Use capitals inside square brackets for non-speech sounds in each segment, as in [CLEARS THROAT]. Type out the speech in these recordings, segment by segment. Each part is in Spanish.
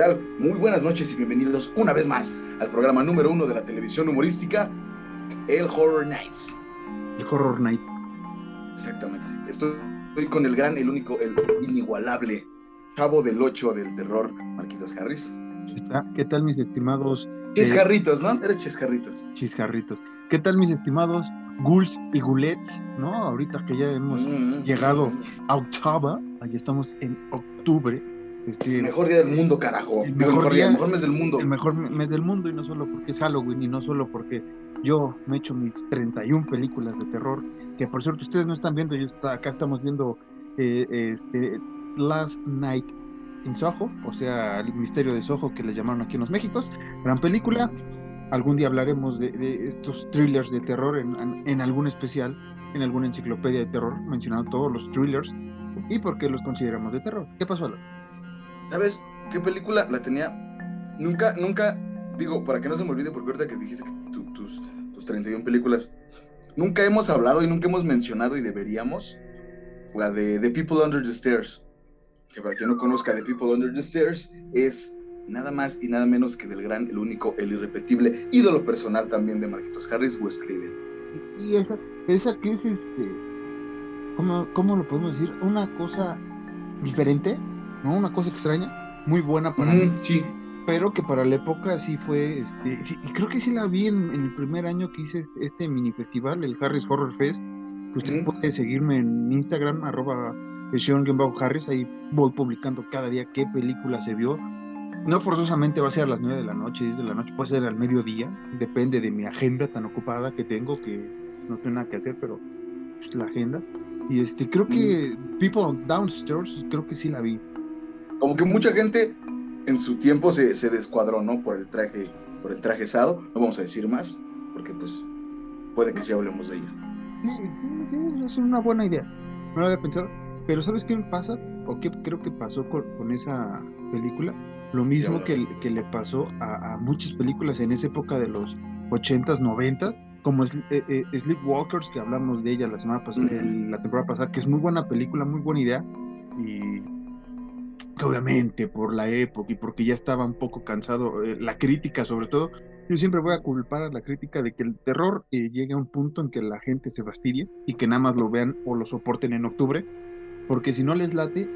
tal? Muy buenas noches y bienvenidos una vez más al programa número uno de la televisión humorística, El Horror Nights. El Horror Night. Exactamente. Estoy, estoy con el gran, el único, el inigualable chavo del 8 del terror, Marquitos Harris. Está. ¿Qué tal, mis estimados? Chiscarritos, ¿no? Eres chiscarritos. Chiscarritos. ¿Qué tal, mis estimados ghouls y gulets? ¿No? Ahorita que ya hemos Mm, llegado mm, a octava, ahí estamos en octubre. Este, El mejor día del mundo, carajo. El mejor mejor día, día- el mejor mes del mundo. el mejor mes del mundo y no solo porque es Halloween y no solo porque yo me echo mis 31 películas de terror, que por cierto ustedes no están viendo, yo está, acá estamos viendo eh, este Last Night in Soho, o sea, el misterio de Soho que le llamaron aquí en los Méxicos, gran película. Algún día hablaremos de, de estos thrillers de terror en, en- en algún especial, en alguna enciclopedia de terror, mencionando todos los thrillers y por qué los consideramos de terror. ¿Qué pasó, Alan? ¿Sabes qué película la tenía? Nunca, nunca, digo, para que no se me olvide, porque ahorita que dijiste que tu- tus, tus 31 películas, nunca hemos hablado y nunca hemos mencionado y deberíamos la de The People Under the Stairs. Que para quien no conozca The People Under the Stairs es nada más y nada menos que del gran, el único, el irrepetible ídolo personal también de Marquitos Harris, Wes Craven. Y esa, esa que es este, ¿cómo, cómo lo podemos decir? Una cosa diferente, ¿no? Una cosa extraña, muy buena para mí, Mm, sí, pero que para la época sí fue, este, sí, y creo que sí la vi en, en el primer año que hice este, este mini festival, el Harris Horror Fest. que Usted Ujú. puede seguirme en Instagram, arroba Harris, ahí voy publicando cada día qué película se vio. No forzosamente va a ser a las 9 de la noche, 10 de la noche, puede ser al mediodía, depende de mi agenda tan ocupada que tengo que no tengo nada que hacer, pero pues, la agenda. Y este, creo que People Downstairs, creo que sí la vi. Como que mucha gente en su tiempo se, se descuadró, ¿no? Por el traje, por el traje asado. No vamos a decir más, porque pues puede que sí hablemos de. Sí, sí, es una buena idea. No lo había pensado. Pero ¿sabes qué pasa? ¿O qué creo que pasó con, con esa película? Lo mismo que, que le pasó a, a muchas películas en esa época de los 80s, 90s, como eh, eh, Sleepwalkers, que hablamos de ella la semana pasada, el- la temporada pasada, que es muy buena película, muy buena idea. Y que obviamente por la época y porque ya estaba un poco cansado, eh, la crítica sobre todo, yo siempre voy a culpar a la crítica de que el terror eh, llegue a un punto en que la gente se fastidie y que nada más lo vean o lo soporten en octubre, porque si no les late,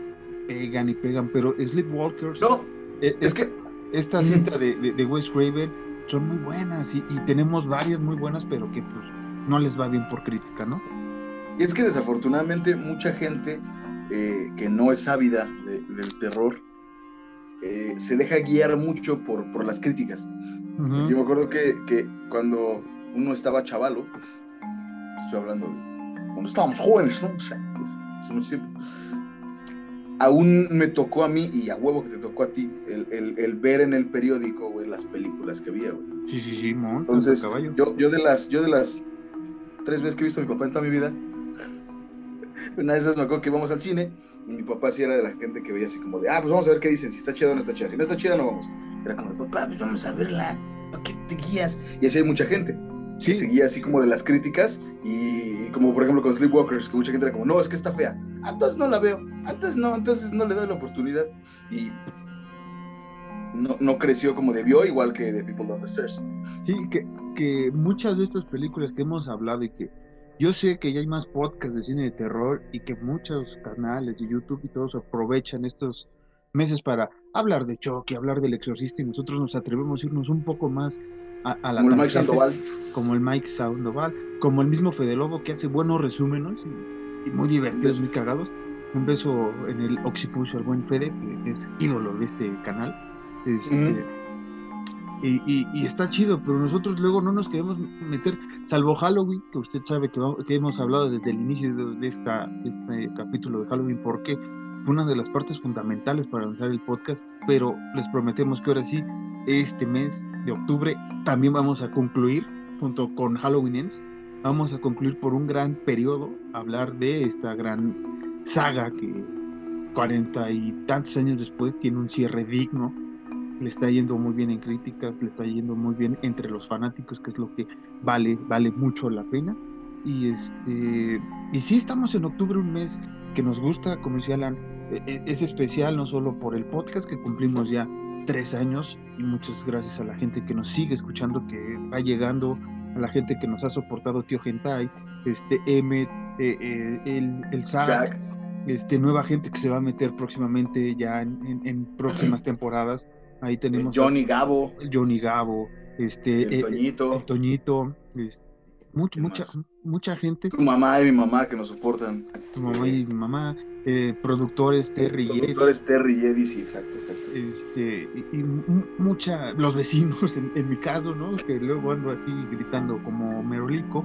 pegan y pegan, pero Sleepwalkers, No, eh, es que esta cinta de, de, de Wes Craven son muy buenas y, y tenemos varias muy buenas, pero que pues no les va bien por crítica, ¿no? Y es que desafortunadamente mucha gente eh, que no es ávida de- del terror eh, se deja guiar mucho por, por las críticas. Ujú. Yo me acuerdo que, que cuando uno estaba chavalo, estoy hablando de cuando estábamos jóvenes, ¿no? O sea, hace mucho tiempo, aún me tocó a mí, y a huevo que te tocó a ti, el, el- el ver en el periódico, güey, las películas que había, güey. Sí, sí, sí, monta, Entonces, yo, yo de las, yo de las tres veces que he visto a mi papá en toda mi vida, una de esas me acuerdo que íbamos al cine y mi papá sí era de la gente que veía así como de, ah, pues vamos a ver qué dicen, si está chida o no está chida, si no está chida no vamos. Era como de, papá, pues vamos a verla, ¿para qué te guías? Y así hay mucha gente que Sí. seguía así como de las críticas y como por ejemplo con Sleepwalkers, que mucha gente era como, no, es que está fea, "Ah, entonces no la veo, entonces no, entonces no le doy la oportunidad y no, no creció como debió, igual que The People Down the Stairs. Sí, que, que muchas de estas películas que hemos hablado y que yo sé que ya hay más podcasts de cine de terror y que muchos canales de YouTube y todos aprovechan estos meses para hablar de Chucky, hablar del exorcista y nosotros nos atrevemos a irnos un poco más a, a la Como el Mike Sandoval. como el Mike Sandoval, como el mismo Fede Lobo que hace buenos resúmenes y, y muy divertidos, muy cagados. Un beso en el occipucio al buen Fede, que es ídolo de este canal. Este. Y, y- y está chido, pero nosotros luego no nos queremos meter, salvo Halloween, que usted sabe que, vamos- que hemos hablado desde el inicio de, esta, de este capítulo de Halloween, porque fue una de las partes fundamentales para lanzar el podcast, pero les prometemos que ahora sí, este mes de octubre, también vamos a concluir, junto con Halloween Ends, vamos a concluir por un gran periodo, hablar de esta gran saga que cuarenta y tantos años después tiene un cierre digno le está yendo muy bien en críticas, le está yendo muy bien entre los fanáticos, que es lo que vale, vale mucho la pena. Y este, y sí estamos en octubre, un mes que nos gusta, como decía Alan, e- e- es especial no solo por el podcast que cumplimos ya tres años y muchas gracias a la gente que nos sigue escuchando, que va llegando, a la gente que nos ha soportado, Tío Gentai, este, Emmet, eh, eh, el, el este, nueva gente que se va a meter próximamente ya en, próximas temporadas. Ahí tenemos Johnny Gabo. Johnny Gabo, este, el Toñito. El Toñito este, mucha, mucha, mucha gente. Tu mamá y mi mamá que nos soportan. Tu mamá y mi mamá. Eh, productores Terry productores Terry y Eddie, sí, exacto, exacto. Este, y, mucha, los vecinos en, mi caso, ¿no? Que luego ando aquí gritando como merolico.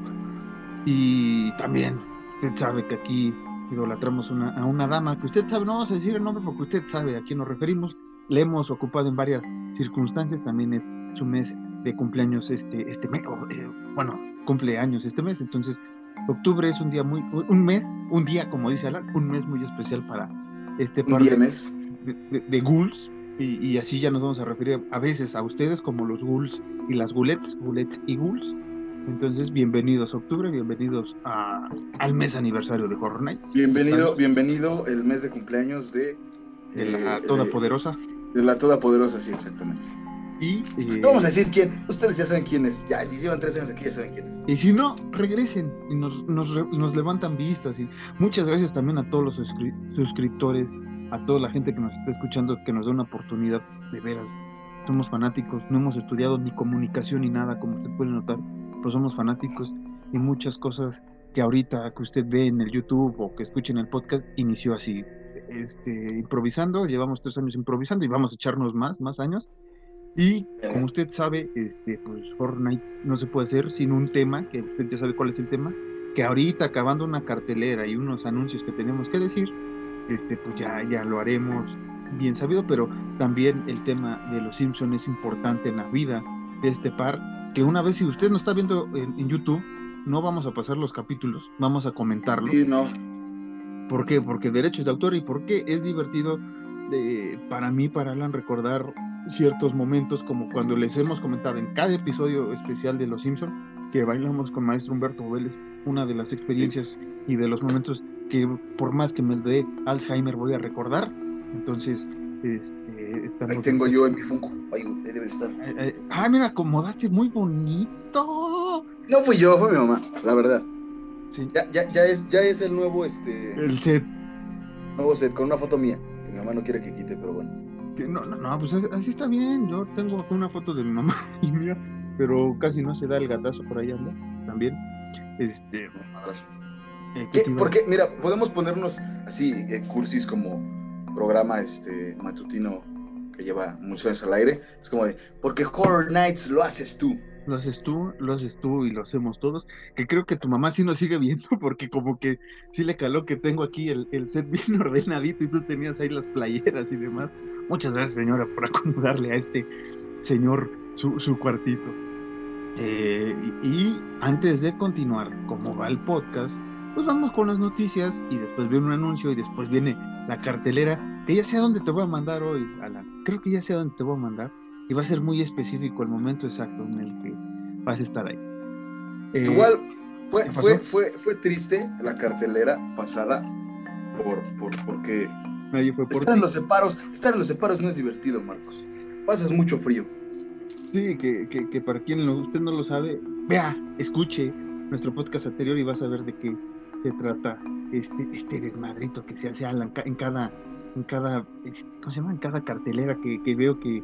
Y también, usted sabe que aquí idolatramos una, a una dama que usted sabe, no vamos a decir el nombre porque usted sabe a quién nos referimos. Le hemos ocupado en varias circunstancias, también es su mes de cumpleaños este, este mes, eh, bueno, cumpleaños este mes, entonces octubre es un día muy, un mes, un día, como dice Alan, un mes muy especial para este par de, mes. de, ghouls, y, así ya nos vamos a referir a veces a ustedes como los ghouls y las ghoulettes, ghoulettes y ghouls. Entonces, bienvenidos a octubre, bienvenidos a, al mes aniversario de Horror Nights. Bienvenido, bienvenido el mes de cumpleaños de... la eh, Todopoderosa. De la Todopoderosa, sí, exactamente. Y, eh, vamos a decir quién. Ustedes ya saben quién es. Ya, llevan tres años aquí, ya saben quién es. Y si no, regresen y nos, nos, nos levantan vistas. Y muchas gracias también a todos los suscriptores, a toda la gente que nos está escuchando, que nos da una oportunidad de veras. Somos fanáticos, no hemos estudiado ni comunicación ni nada, como usted puede notar, pero somos fanáticos y muchas cosas que ahorita que usted ve en el YouTube o que escuche en el podcast inició así, este, improvisando. Llevamos tres años improvisando y vamos a echarnos más, más años y como usted sabe, este, pues Fortnite no se puede hacer sin un tema, que usted ya sabe cuál es el tema, que ahorita acabando una cartelera y unos anuncios que tenemos que decir, este, pues ya, ya lo haremos bien sabido, pero también el tema de los Simpsons es importante en la vida de este par, que una vez si usted no está viendo en, YouTube, no vamos a pasar los capítulos, vamos a comentarlo. Sí, no. ¿Por qué? Porque derechos de autor y porque es divertido de, para mí, para Alan, recordar ciertos momentos, como cuando les hemos comentado en cada episodio especial de Los Simpson, que bailamos con Maestro Humberto Vélez, una de las experiencias y de los momentos que por más que me dé Alzheimer voy a recordar. Entonces, este, Ahí tengo yo en mi Funko, ahí, debe estar. Eh, eh, ah, mira, acomodaste muy bonito. No fui yo, fue mi mamá, la verdad. Sí. Ya, ya, ya, es, ya es el nuevo, este... El set. Nuevo set, con una foto mía, que mi mamá no quiere que quite, pero bueno no, no, no, pues así está bien. Yo tengo una foto de mi mamá [LAUGHS] y mía, pero casi no se da el gatazo por ahí anda también. Este. Eh, ¿Qué, porque, mira, podemos ponernos así, eh, cursis como programa este matutino que lleva muchos años al aire. Es como de, porque Horror Nights lo haces tú lo haces tú, lo haces tú y lo hacemos todos. Que creo que tu mamá sí nos sigue viendo [LAUGHS] porque como que sí le caló que tengo aquí el, set bien [LAUGHS] ordenadito y tú tenías ahí las playeras y demás. Muchas gracias señora por acomodarle a este señor su, cuartito. Eh, y, antes de continuar, como va el podcast, pues vamos con las noticias y después viene un anuncio y después viene la cartelera, que ya sé a dónde te voy a mandar hoy, Alan. Creo que ya sé a dónde te voy a mandar y va a ser muy específico el momento exacto en el que vas a estar ahí. Eh, Igual fue, fue, fue, fue triste la cartelera pasada por, por, porque fue estar en los separos, estar en los separos no es divertido, Marcos. Pasas mucho frío. Sí, que, que, para quien usted no lo sabe, vea, escuche nuestro podcast anterior y vas a ver de qué se trata este, este desmadrito que se hace en cada, en cada, este, ¿cómo se llama? En cada cartelera que, que veo que,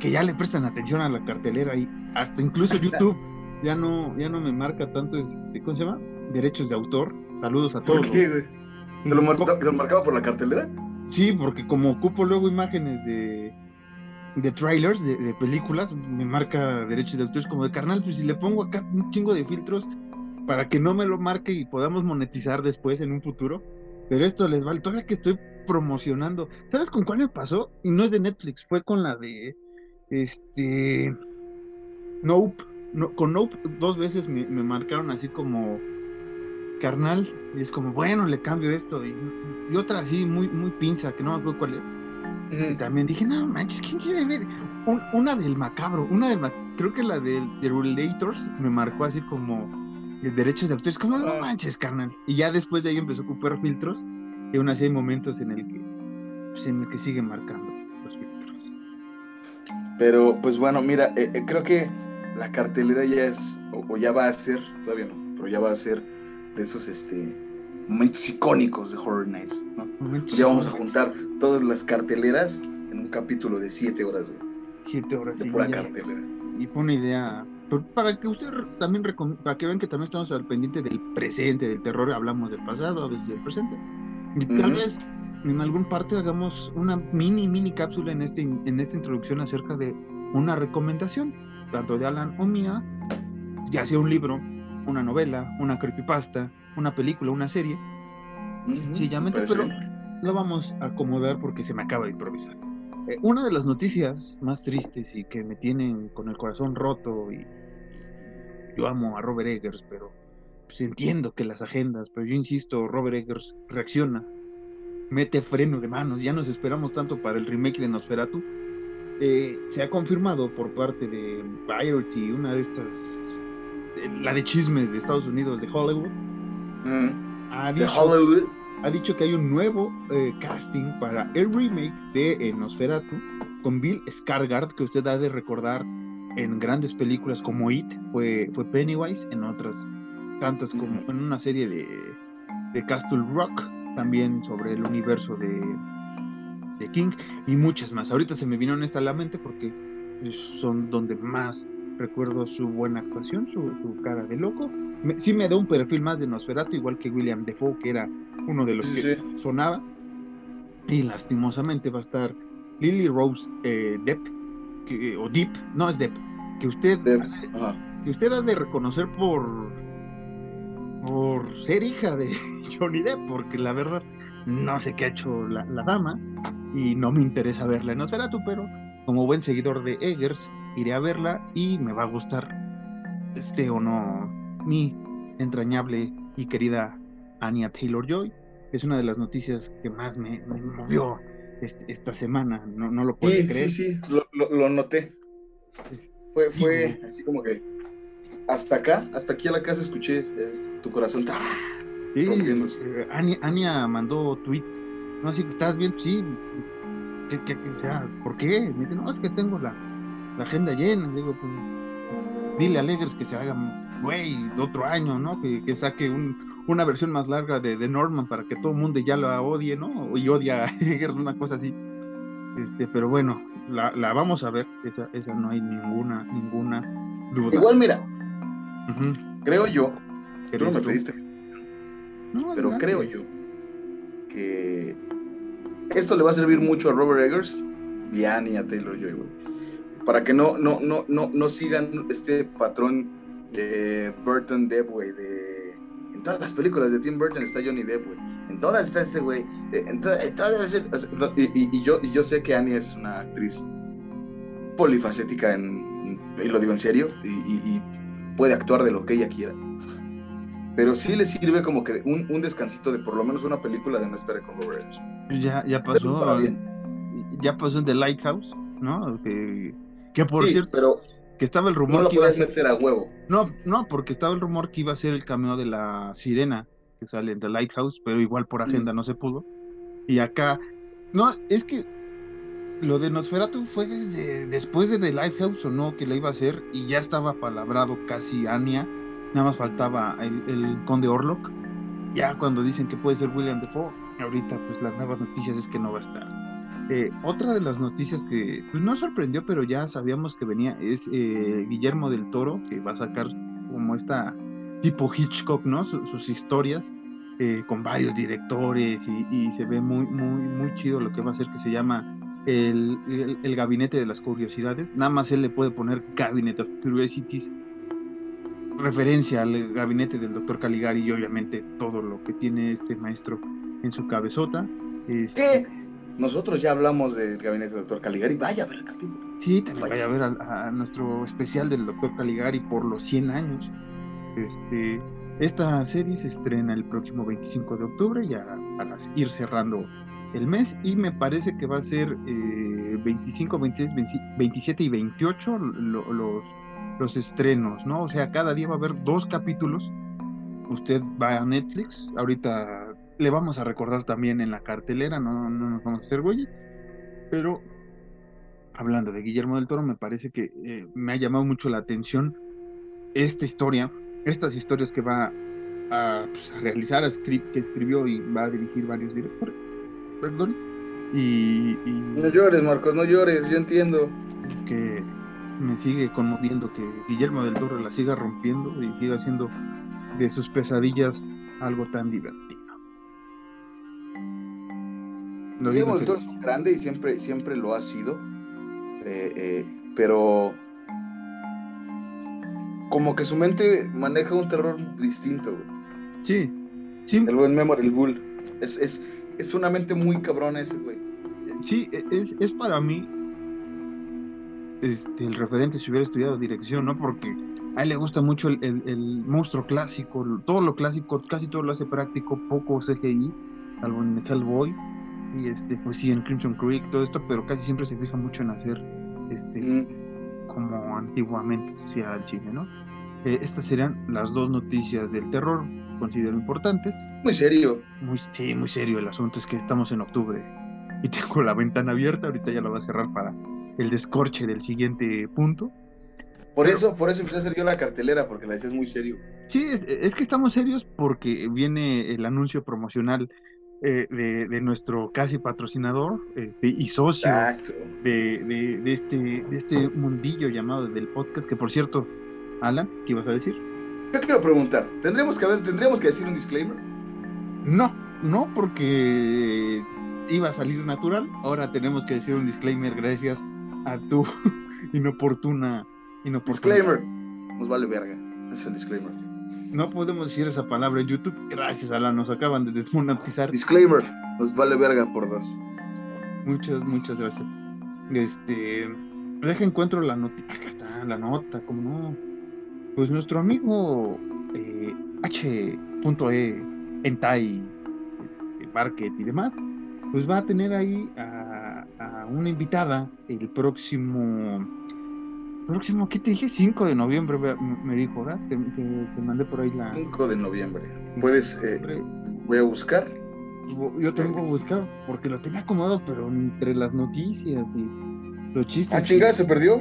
que ya le prestan atención a la cartelera y hasta incluso YouTube ya no, ya no me marca tanto, este, ¿cómo se llama? Derechos de autor. Saludos a todos. ¿Por qué, güey? ¿Te lo, marcaba por la cartelera? Sí, porque como ocupo luego imágenes de, de trailers, de, películas, me marca derechos de autor. Es como de carnal, pues si le pongo acá un chingo de filtros para que no me lo marque y podamos monetizar después en un futuro. Pero esto les vale. Todavía que estoy promocionando. ¿Sabes con cuál me pasó? Y no es de Netflix, fue con la de este. Nope. con Nope dos veces me, marcaron así como carnal. Y es como, bueno, le cambio esto. Y, otra así, muy, muy pinza, que no me acuerdo cuál es. Y también dije, no manches, ¿quién quiere ver? una del macabro, una del creo que la de, de Relators me marcó así como de derechos de autores, como no ah. manches, carnal. Y ya después de ahí empezó a ocupar filtros. Y aún así hay momentos en el que, pues, en el que sigue marcando. Pero, pues bueno, mira, eh, eh, creo que la cartelera ya es, o, ya va a ser, todavía no, pero ya va a ser de esos este, momentos icónicos de Horror Nights, ¿no? ya vamos a juntar todas las carteleras en un capítulo de siete horas, Siete horas, de pura cartelera. Y fue una idea, para que usted también, para que vean que también estamos al pendiente del presente, del terror, hablamos del pasado, a veces del presente. Y tal vez en algún parte hagamos una mini, mini cápsula en, este, en esta introducción acerca de una recomendación, tanto de Alan o mía, ya sea un libro, una novela, una creepypasta, una película, una serie, sencillamente, pero lo vamos a acomodar porque se me acaba de improvisar. Eh, una de las noticias más tristes y que me tienen con el corazón roto y yo amo a Robert Eggers, pero pues entiendo que las agendas, pero yo insisto, Robert Eggers reacciona mete freno de manos, ya nos esperamos tanto para el remake de Nosferatu. Eh, se ha confirmado por parte de Variety, una de estas, la de chismes de Estados Unidos, de Hollywood. Mm. ha, dicho, Hollywood. ha dicho que hay un nuevo eh, casting para el remake de eh, Nosferatu con Bill Scargard, que usted ha de recordar en grandes películas como It, fue, fue Pennywise, en otras tantas como en una serie de, de Castle Rock, también sobre el universo de, de King y muchas más. Ahorita se me vino esta a la mente porque son donde más recuerdo su buena actuación, su, cara de loco. sí me da un perfil más de Nosferatu, igual que William Defoe, que era uno de los que sonaba. Y lastimosamente va a estar Lily Rose eh, Depp, que, o Deep, no es Depp, que usted, que usted ha de reconocer por por ser hija de [LAUGHS] Johnny Depp, porque la verdad no sé qué ha hecho la, dama y no me interesa verla en Nosferatu, pero como buen seguidor de Eggers, iré a verla y me va a gustar, este o no, mi entrañable y querida Anya Taylor Joy. Es una de las noticias que más me, movió este, esta semana, no, no lo puedo creer. Sí, sí, lo, lo, noté. Fue, fue así como que hasta acá, hasta aquí a la casa escuché eh, tu corazón. Sí, eh, Ania, mandó tweet. No, si estás bien, sí. ¿Por qué? Me dice, no, es que tengo la, agenda llena. Digo, pues, dile a Alegres que se haga, güey, otro año, ¿no? Que, saque una versión más larga de, de, Norman para que todo el mundo ya la odie, ¿no? Y odia a [LAUGHS] Eggers, una cosa así. Este, pero bueno, la, la vamos a ver. Esa, esa no hay ninguna, ninguna duda. Igual, mira, Creo yo, tú no me pediste, pero creo yo que esto le va a servir mucho a Robert Eggers y a Annie a Taylor Joy, para que no, no, no, no, no sigan este patrón de Burton Depp, güey, de... En todas las películas de Tim Burton está Johnny Depp, güey. En todas está este güey. En, y, yo, y yo sé que Annie es una actriz polifacética, en, y lo digo en serio, y, puede actuar de lo que ella quiera. Pero sí le sirve como que un, un descansito de por lo menos una película de no estar con Robert Ya, ya pasó. Ya pasó en The Lighthouse, ¿no? Que, que por cierto. Pero que estaba el rumor no lo que iba a meter a huevo. No, no, porque estaba el rumor que iba a ser el cameo de la sirena que sale en The Lighthouse, pero igual por agenda no se pudo. Y acá, no, es que lo de Nosferatu fue desde después de The Lighthouse o no que la iba a hacer y ya estaba palabrado casi Anya, nada más faltaba el, conde Orlok. Ya cuando dicen que puede ser William Defoe, ahorita pues las nuevas noticias es que no va a estar. Eh, otra de las noticias que pues, no sorprendió, pero ya sabíamos que venía, es eh, Guillermo del Toro, que va a sacar como esta tipo Hitchcock, ¿no? sus historias eh, con varios directores y, y, se ve muy, muy, muy chido lo que va a hacer que se llama el, el, gabinete de las curiosidades. Nada más él le puede poner Cabinet of Curiosities, referencia al gabinete del doctor Caligari y obviamente todo lo que tiene este maestro en su cabezota. Este, Nosotros ya hablamos del gabinete del doctor Caligari, vaya a ver el capítulo. Sí, también vaya, a ver a, nuestro especial del doctor Caligari por los 100 años. Este, esta serie se estrena el próximo 25 de octubre, ya para ir cerrando el mes y me parece que va a ser 25, 26, 27 y 28 los, los estrenos, ¿no? O sea, cada día va a haber dos capítulos. Usted va a Netflix, ahorita le vamos a recordar también en la cartelera, no, no nos vamos a hacer güey, pero hablando de Guillermo del Toro, me parece que eh, me ha llamado mucho la atención esta historia, estas historias que va a, pues, realizar, que escribió y va a dirigir varios directores. Perdón. Y, y, No llores, Marcos, no llores, yo entiendo. Es que me sigue conmoviendo que Guillermo del Toro la siga rompiendo y siga haciendo de sus pesadillas algo tan divertido. Guillermo del Toro es un grande y siempre, siempre lo ha sido. Eh, eh, pero como que su mente maneja un terror distinto, Sí, sí. El buen Memory Bull. Es, es, es una mente muy cabrona ese, güey. Sí, e, es, es para mí este, el referente si hubiera estudiado dirección, ¿no? Porque a él le gusta mucho el, el, monstruo clásico, todo lo clásico, casi todo lo hace práctico, poco CGI, salvo en Hellboy, y este, pues sí, en Crimson Creek, todo esto, pero casi siempre se fija mucho en hacer este, mm. como antiguamente se hacía el cine, ¿no? Eh, estas serían las dos noticias del terror, considero importantes. Muy serio. Muy, sí, muy serio. El asunto es que estamos en octubre y [LAUGHS] tengo la ventana abierta. Ahorita ya la voy a cerrar para el descorche del siguiente punto. Por eso, por eso empecé a hacer yo la cartelera, porque la decías muy serio. Sí, es, que estamos serios porque viene el anuncio promocional eh, de, nuestro casi patrocinador este, y socio de, de, este, de este mundillo llamado del podcast, que por cierto, Alan, ¿qué ibas a decir? Yo quiero preguntar, ¿tendremos que, haber, ¿tendríamos que decir un disclaimer? No, no, porque iba a salir natural. Ahora tenemos que decir un disclaimer gracias a tu [LAUGHS] inoportuna, inoportuna. Disclaimer. Nos vale verga. Es el disclaimer. No podemos decir esa palabra en YouTube. Gracias, Alan. Nos acaban de desmonetizar. Disclaimer. Nos vale verga por dos. Muchas, muchas gracias. Este. Deja encuentro la nota. Acá está la nota, como no pues nuestro amigo eh, H.E. Entai Market y demás, pues va a tener ahí a, una invitada el próximo, próximo, ¿qué te dije? 5 de noviembre, me dijo, ¿verdad? Te, mandé por ahí la... 5 de noviembre. Puedes, eh, voy a buscar. Yo tengo que buscar porque lo tenía acomodado, pero entre las noticias y los chistes. ¿Ah, chingada, se perdió?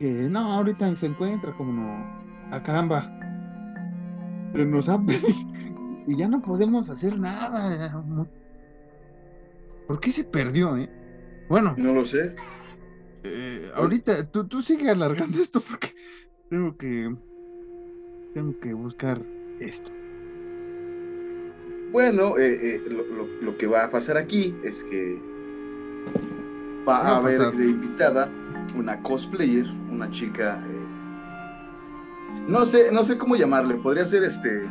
no, ahorita se encuentra, como no ah, caramba, nos ha [LAUGHS] y ya no podemos hacer nada. ¿Por qué se perdió, eh? Bueno. No lo sé. Eh, ahorita, tú, tú sigue alargando [LAUGHS] esto porque tengo que. Tengo que buscar esto. Bueno, eh, eh, lo, que va a pasar aquí es que va a, haber de invitada una cosplayer, una chica no sé, no sé cómo llamarle. Podría ser este.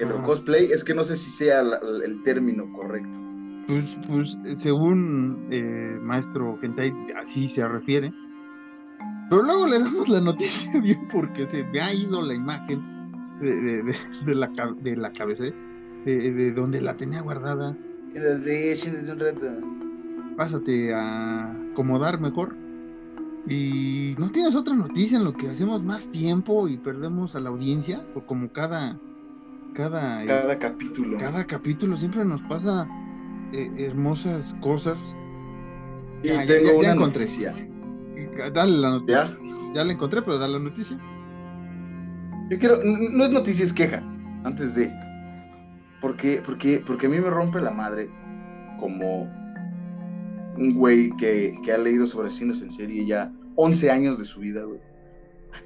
El cosplay, es que no sé si sea el término correcto. Pues, pues según eh, maestro Gentai, así se refiere. Pero luego le damos la noticia [LAUGHS] bien porque se me ha ido la imagen de, de, la, de la cabeza, de, donde la tenía guardada. desde un rato. Pásate a acomodar mejor. Y no tienes otra noticia en lo que hacemos más tiempo y perdemos a la audiencia, por como cada cada cada capítulo. Cada capítulo siempre nos pasa eh, hermosas cosas. Y tengo una noticia. Dale la noticia. ¿Ya? la encontré, pero dale la noticia. Yo quiero, no es noticia, es queja, antes de. Porque, porque, porque a mí me rompe la madre como un güey que, que ha leído sobre cines en serie ya 11 años de su vida, güey.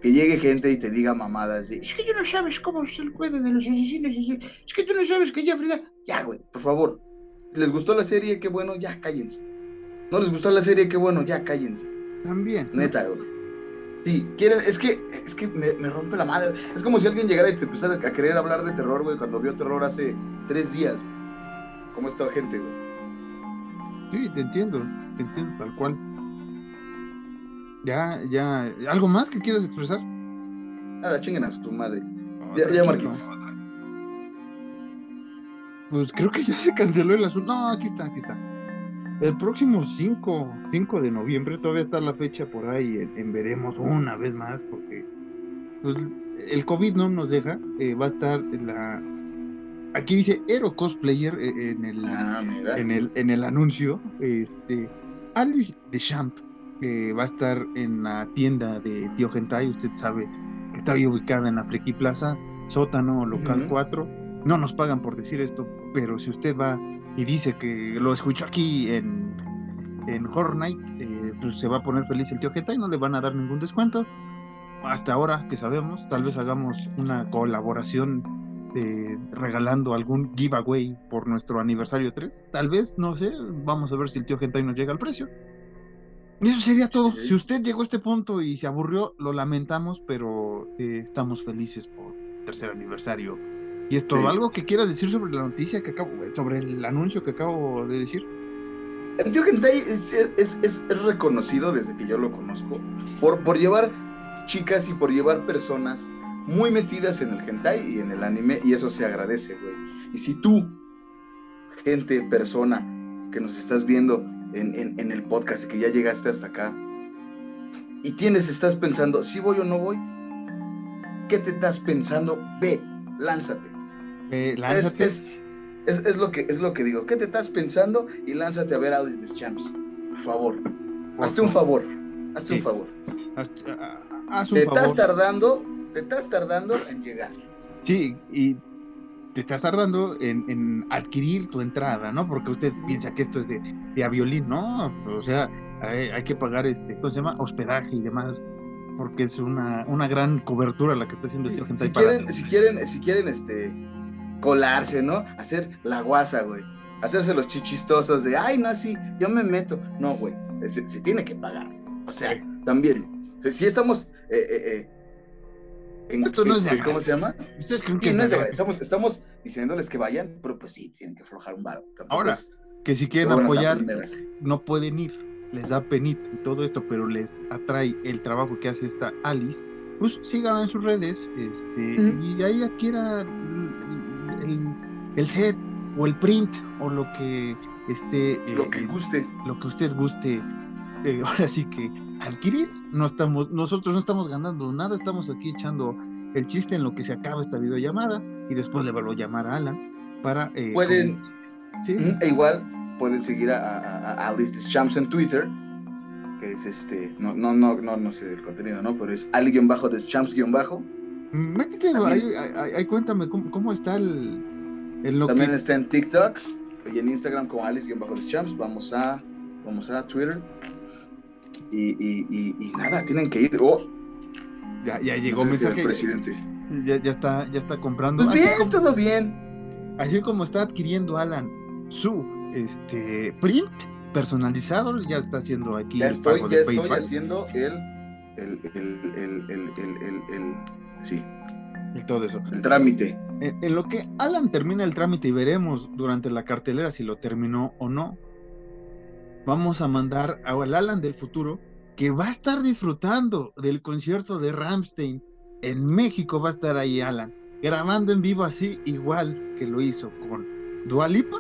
Que llegue gente y te diga mamadas de, es que tú no sabes cómo se puede de los asesinos, es que tú no sabes que ya Frida, ya, güey, por favor. ¿Les gustó la serie? Qué bueno, ya cállense. ¿No les gustó la serie? Qué bueno, ya cállense. También. Neta, güey. Sí, quieren, es que, es que me, me, rompe la madre. Es como si alguien llegara y te empezara a querer hablar de terror, güey, cuando vio terror hace tres días. ¿Cómo está gente, güey? Sí, te entiendo, te entiendo tal cual. Ya, ya, ¿algo más que quieras expresar? Nada, chinguen a su madre. ya, ya Marquitos. Pues creo que ya se canceló el asunto. No, aquí está, aquí está. El próximo 5, 5 de noviembre, todavía está la fecha por ahí, en, veremos una vez más, porque pues, el COVID no nos deja. Eh, va a estar la aquí dice Hero Cosplayer eh, en el, ah, en el, en el anuncio. Este, Alice de Champ que va a estar en la tienda de Tío Gentai, usted sabe que está ubicada en la Friki Plaza, sótano local 4. No nos pagan por decir esto, pero si usted va y dice que lo escuchó aquí en, en Horror Nights, eh, pues se va a poner feliz el Tío Gentai, no le van a dar ningún descuento. Hasta ahora que sabemos, tal vez hagamos una colaboración eh, regalando algún giveaway por nuestro aniversario 3. Tal vez, no sé, vamos a ver si el tío Gentai nos llega al precio. Y eso sería todo. Si usted llegó a este punto y se aburrió, lo lamentamos, pero eh, estamos felices por tercer aniversario. ¿Y esto algo que quieras decir sobre la noticia que acabo, sobre el anuncio que acabo de decir? El tío Gentai es, es, es, reconocido desde que yo lo conozco por, por llevar chicas y por llevar personas muy metidas en el hentai y en el anime y eso se agradece, güey. Y si tú, gente, persona que nos estás viendo en, el podcast que ya llegaste hasta acá y tienes, estás pensando, si voy o no voy, ¿qué te estás pensando? Ve, lánzate. lánzate. Es, lo que, es lo que digo. ¿Qué te estás pensando? Y lánzate a ver Alice Champs. Por favor. hazte un favor. Hazte un favor. te estás tardando te estás tardando en llegar. Sí, y te estás tardando en, adquirir tu entrada, ¿no? Porque usted piensa que esto es de, de a violín, ¿no? O sea, hay, que pagar este, ¿cómo se llama? Hospedaje y demás, porque es una, una gran cobertura la que está haciendo el gente. Si quieren, si quieren, si quieren, este, colarse, ¿no? Hacer la guasa, güey. Hacerse los chichistosos de, ay, no, sí, yo me meto. No, güey, se, tiene que pagar. O sea, también. si estamos eh, eh, eh esto no es de ¿Cómo se llama? ¿Ustedes creen que no es de estamos, estamos diciéndoles que vayan, pero pues sí, tienen que aflojar un bar. Ahora, que si quieren apoyar, no pueden ir, les da penita y todo esto, pero les atrae el trabajo que hace esta Alice, pues sigan en sus redes este, y ahí adquiera el, set o el print o lo que esté. lo que guste. Lo que usted guste. Eh, [LAUGHS] ahora sí que adquirir. No estamos, nosotros no estamos ganando nada, estamos aquí echando el chiste en lo que se acaba esta videollamada y después le vuelvo a llamar a Alan para... Eh, pueden, e igual pueden seguir a, a, Alice Champs en Twitter, que es este, no, no, no, no, no sé del contenido, ¿no? Pero es Ali-Deschamps-Bajo. Métete, ahí, cuéntame ¿cómo, está el, el También está en TikTok y en Instagram como Alice-Deschamps. Vamos a, vamos a Twitter y, y, y, nada, tienen que ir. Oh, ya, ya llegó mensaje. presidente. Ya, ya, está, ya está comprando. Pues bien, todo bien. Así como está adquiriendo Alan su este print personalizado, ya está haciendo aquí. Ya estoy, ya estoy haciendo el, el, el, el, el, el, sí. Y todo eso. El trámite. En, en, lo que Alan termina el trámite y veremos durante la cartelera si lo terminó o no, vamos a mandar al Alan del futuro que va a estar disfrutando del concierto de Ramstein en México. Va a estar ahí Alan, grabando en vivo así, igual que lo hizo con Dualipa.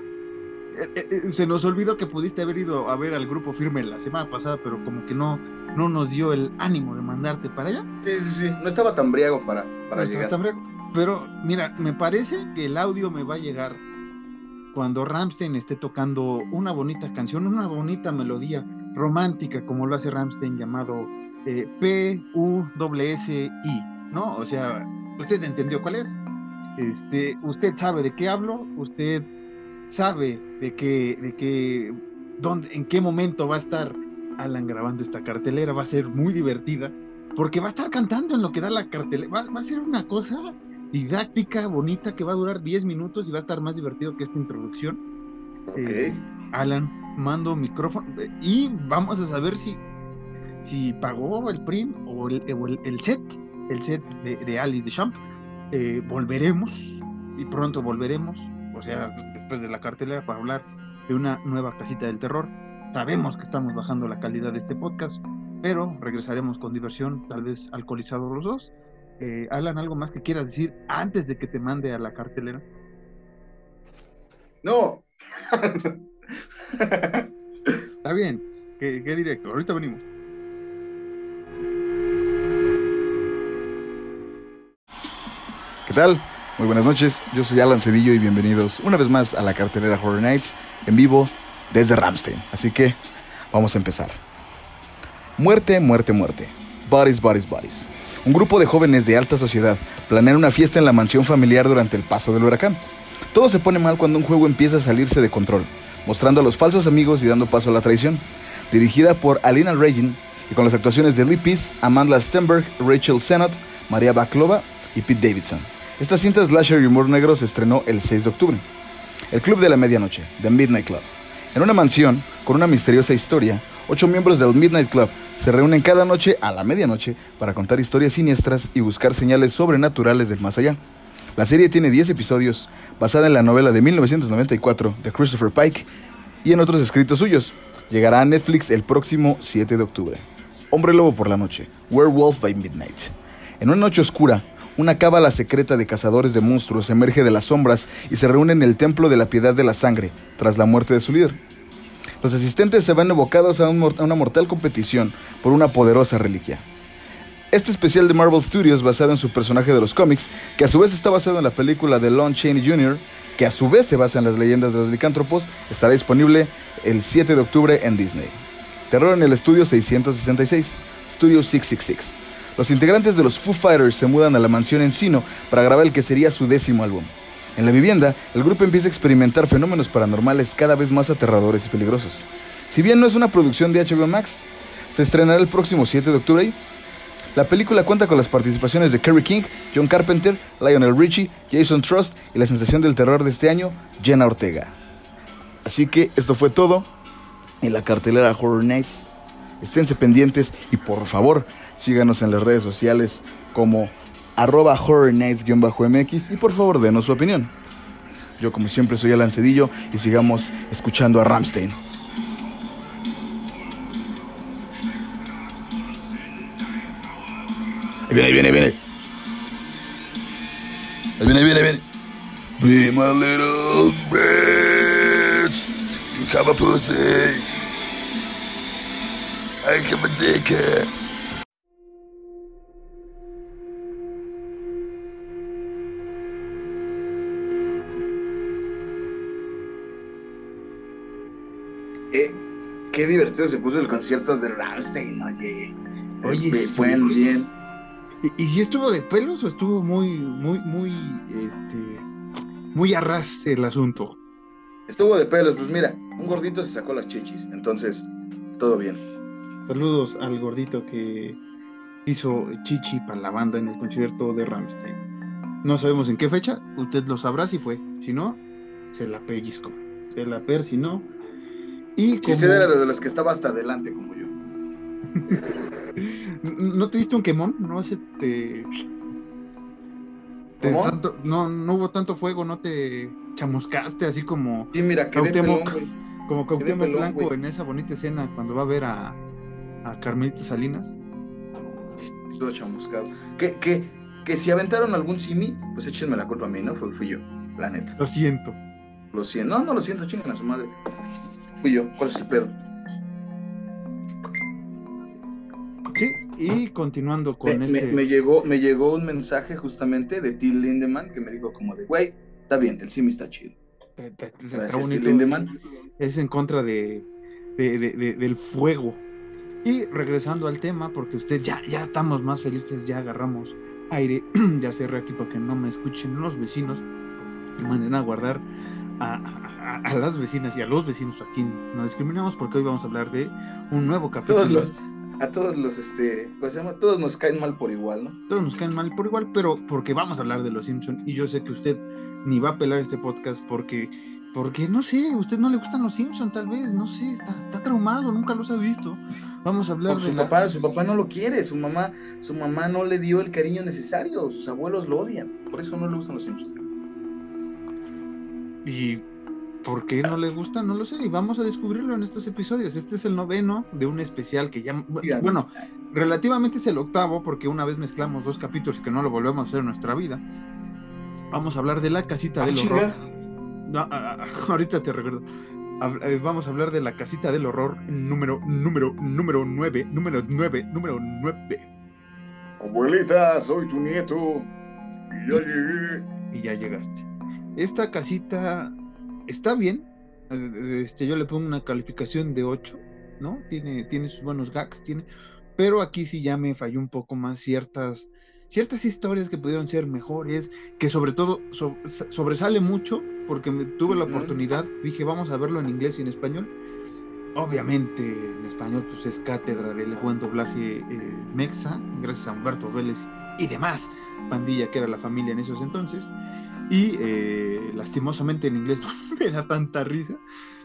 Eh, eh, eh, se nos olvidó que pudiste haber ido a ver al grupo firme la semana pasada, pero como que no, no nos dio el ánimo de mandarte para allá. Sí, sí, sí. No estaba tan briago para, para llegar. Pero mira, me parece que el audio me va a llegar cuando Ramstein esté tocando una bonita canción, una bonita melodía romántica, como lo hace Ramstein, llamado eh, P-U-S-I, ¿no? O sea, usted entendió cuál es. Este, usted sabe de qué hablo, usted sabe de qué, de qué, dónde, en qué momento va a estar Alan grabando esta cartelera, va a ser muy divertida, porque va a estar cantando en lo que da la cartelera, va, va a ser una cosa didáctica, bonita, que va a durar 10 minutos y va a estar más divertido que esta introducción. Eh, Alan, mando micrófono y vamos a saber si, si pagó el print o el, el, set, el set de, Alice de Champ. Eh, volveremos y pronto volveremos, o sea, después de la cartelera para hablar de una nueva casita del terror. Sabemos que estamos bajando la calidad de este podcast, pero regresaremos con diversión, tal vez alcoholizados los dos eh, Alan, ¿algo más que quieras decir antes de que te mande a la cartelera? No. Está bien, qué, directo. Ahorita venimos. ¿Qué tal? Muy buenas noches, yo soy Alan Cedillo y bienvenidos una vez más a la cartelera Horror Nights en vivo desde Ramstein. Así que Vamos a empezar. Muerte, muerte, muerte. Bodies, bodies, bodies. Un grupo de jóvenes de alta sociedad planean una fiesta en la mansión familiar durante el paso del huracán. Todo se pone mal cuando un juego empieza a salirse de control, mostrando a los falsos amigos y dando paso a la traición. Dirigida por Alina Regin y con las actuaciones de Lee Peace, Amanda Stenberg, Rachel Sennott, María Baklova y Pete Davidson. Esta cinta slasher y humor negro se estrenó el 6 de octubre. El Club de la Medianoche, The Midnight Club. En una mansión, con una misteriosa historia, ocho miembros del Midnight Club se reúnen cada noche a la medianoche para contar historias siniestras y buscar señales sobrenaturales del más allá. La serie tiene 10 episodios, basada en la novela de 1994 de Christopher Pike y en otros escritos suyos. Llegará a Netflix el próximo 7 de octubre. Hombre Lobo por la noche, Werewolf by Midnight. En una noche oscura, una cábala secreta de cazadores de monstruos emerge de las sombras y se reúne en el Templo de la Piedad de la Sangre, tras la muerte de su líder. Los asistentes se van evocados a, una mortal competición por una poderosa reliquia. Este especial de Marvel Studios, basado en su personaje de los cómics, que a su vez está basado en la película de Lon Chaney Jr., que a su vez se basa en las leyendas de los licántropos, estará disponible el 7 de octubre en Disney. Terror en el estudio 666, Studio 666. Los integrantes de los Foo Fighters se mudan a la mansión Encino para grabar el que sería su décimo álbum. En la vivienda, el grupo empieza a experimentar fenómenos paranormales cada vez más aterradores y peligrosos. Si bien no es una producción de HBO Max, se estrenará el próximo 7 de octubre. La película cuenta con las participaciones de Kerry King, John Carpenter, Lionel Richie, Jason Trust y la sensación del terror de este año, Jenna Ortega. Así que esto fue todo en la cartelera Horror Nights. Esténse pendientes y por favor síganos en las redes sociales como arroba horror mx y por favor denos su opinión. Yo como siempre soy Alan Cedillo y sigamos escuchando a Ramstein. Ahí viene, ahí viene, ahí viene. Ahí viene, ahí viene, ahí viene. Be my little bitch. You have a pussy. I have a dick. Qué divertido se puso el concierto de Rammstein, oye. Oye, fue bien. ¿Y, si estuvo de pelos o estuvo muy, muy, muy, este, muy arras el asunto? Estuvo de pelos, pues mira, un gordito se sacó las chichis, entonces, todo bien. Saludos al gordito que hizo chichi para la banda en el concierto de Rammstein. No sabemos en qué fecha, usted lo sabrá si fue, si no, se la pellizco, se la persinó y usted era de los que estaba hasta adelante, como yo. [LAUGHS] ¿No te diste un quemón? ¿No se te... no, no hubo tanto fuego, no te chamuscaste así como... Sí, mira, quedé pelón, Como Cuauhtémoc Blanco en esa bonita escena cuando va a ver a, a Carmelita Salinas. Todo chamuscado. Que, que, que si aventaron algún simi, pues échenme la culpa a mí, ¿no? Fue, fui yo, la neta. Lo siento. Lo siento. No, no lo siento, chingan a su madre. Fui yo, ¿cuál es el pedo? Sí, y continuando con me, este... Me, llegó, me llegó un mensaje justamente de Till Lindemann que me dijo como de, güey, está bien, el simi está chido. Gracias, Till Lindemann. Es en contra de, del fuego. Y regresando al tema, porque usted ya, ya estamos más felices, ya agarramos aire, [CLEARS THROAT] ya cerré aquí para que no me escuchen los vecinos y manden a guardar a, las vecinas y a los vecinos aquí no discriminamos porque hoy vamos a hablar de un nuevo capítulo. Todos los, a todos los, este, Todos nos caen mal por igual, ¿no? Todos nos caen mal por igual, pero porque vamos a hablar de los Simpsons y yo sé que usted ni va a pelar este podcast porque, porque no sé, a usted no le gustan los Simpsons tal vez, no sé, está, está traumado, nunca los ha visto. Vamos a hablar de su papá, su papá no lo quiere, su mamá, su mamá no le dio el cariño necesario, sus abuelos lo odian, por eso no le gustan los Simpsons. Y por qué no le gusta, no lo sé. Y vamos a descubrirlo en estos episodios. Este es el noveno de un especial que ya, bueno, relativamente es el octavo, porque una vez mezclamos dos capítulos que no lo volvemos a hacer en nuestra vida. Vamos a hablar de la casita del ah, horror. Ah, ah, [LAUGHS] ahorita te recuerdo. Eh, vamos a hablar de la casita del horror número, número, número 9, número 9, número 9. Abuelita, soy tu nieto. Y ya llegué. Y ya llegaste. Esta casita está bien. Este, yo le pongo una calificación de 8. ¿no? Tiene, tiene sus buenos gags, tiene, pero aquí sí ya me falló un poco más ciertas, ciertas historias que pudieron ser mejores, que sobre todo sobresale mucho, porque me, tuve la oportunidad, dije, vamos a verlo en inglés y en español. Obviamente en español pues es cátedra del buen doblaje eh, mexa, gracias a Humberto Vélez y demás pandilla que era la familia en esos entonces. Y eh, lastimosamente en inglés [LAUGHS] no me da tanta risa,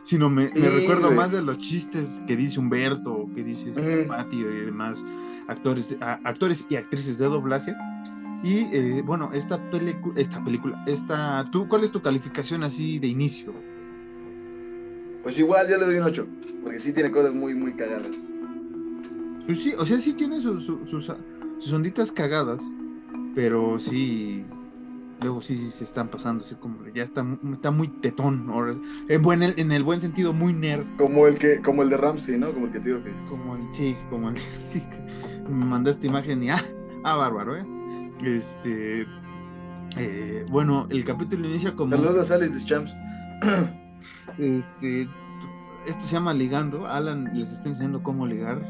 sino me, recuerdo más de los chistes que dice Humberto, que dice este Patio y demás actores, actores y actrices de doblaje. Y eh, bueno, esta, esta película, esta, ¿tú, ¿cuál es tu calificación así de inicio? Pues igual yo le doy un 8, porque sí tiene cosas muy, muy cagadas. Pues sí, o sea, sí tiene sus, sus, sus onditas cagadas, pero sí, luego sí, se están pasando, así como ya está, está muy tetón, en, buen, en el buen sentido, muy nerd. Como el que, como el de Ramsey, ¿no? Como el que te digo que. Como el, sí, como el [LAUGHS] me mandaste imagen y [LAUGHS] ah, ah, bárbaro, eh. Este eh, bueno, el capítulo inicia como. Saludos a Alex Champs. [COUGHS] Este esto se llama ligando. Alan les está enseñando cómo ligar.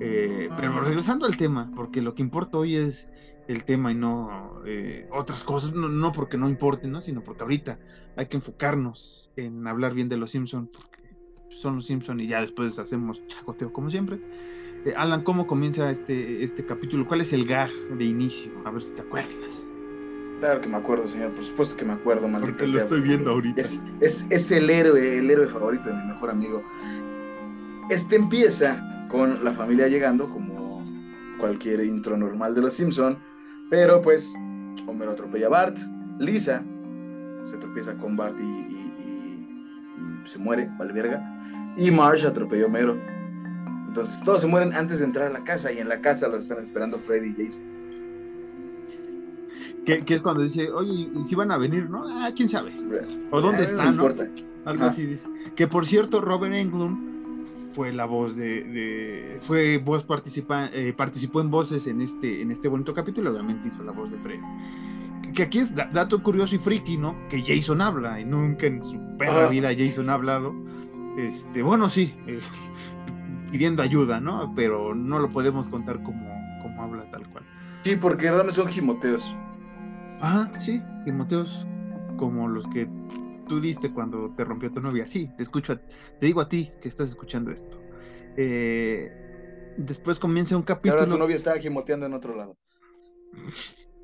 Eh, pero regresando al tema, porque lo que importa hoy es el tema y no eh, otras cosas, no, porque no importen, ¿no? sino porque ahorita hay que enfocarnos en hablar bien de los Simpsons, porque son los Simpsons y ya después hacemos chacoteo como siempre. Eh, Alan, ¿cómo comienza este, este capítulo? ¿Cuál es el gag de inicio? A ver si te acuerdas. Claro que me acuerdo, señor, por supuesto que me acuerdo, maldita Porque lo estoy viendo ahorita. Es, es, es, el héroe, el héroe favorito de mi mejor amigo. Este empieza con la familia llegando, como cualquier intro normal de Los Simpson pero pues Homero atropella a Bart, Lisa se tropieza con Bart y, se muere, vale verga, y Marsh atropella a Homero. Entonces todos se mueren antes de entrar a la casa y en la casa los están esperando Freddy y Jason. Que, es cuando dice, oye, ¿y si van a venir, no? Ah, quién sabe. O dónde eh, están, no importa. Algo así dice. Que por cierto, Robert Englund fue la voz de, fue voz participa, eh, participó en voces en este en este bonito capítulo obviamente hizo la voz de Fred. Que aquí es dato curioso y friki no que Jason habla y nunca en su perra vida Jason ha hablado. Este bueno sí eh, pidiendo ayuda no pero no lo podemos contar como como habla tal cual. Sí porque realmente son gimoteos. Ah sí gimoteos como los que tú diste cuando te rompió tu novia. Sí, te escucho, te digo a ti que estás escuchando esto. Eh, después comienza un capítulo. ahora tu novia está gimoteando en otro lado.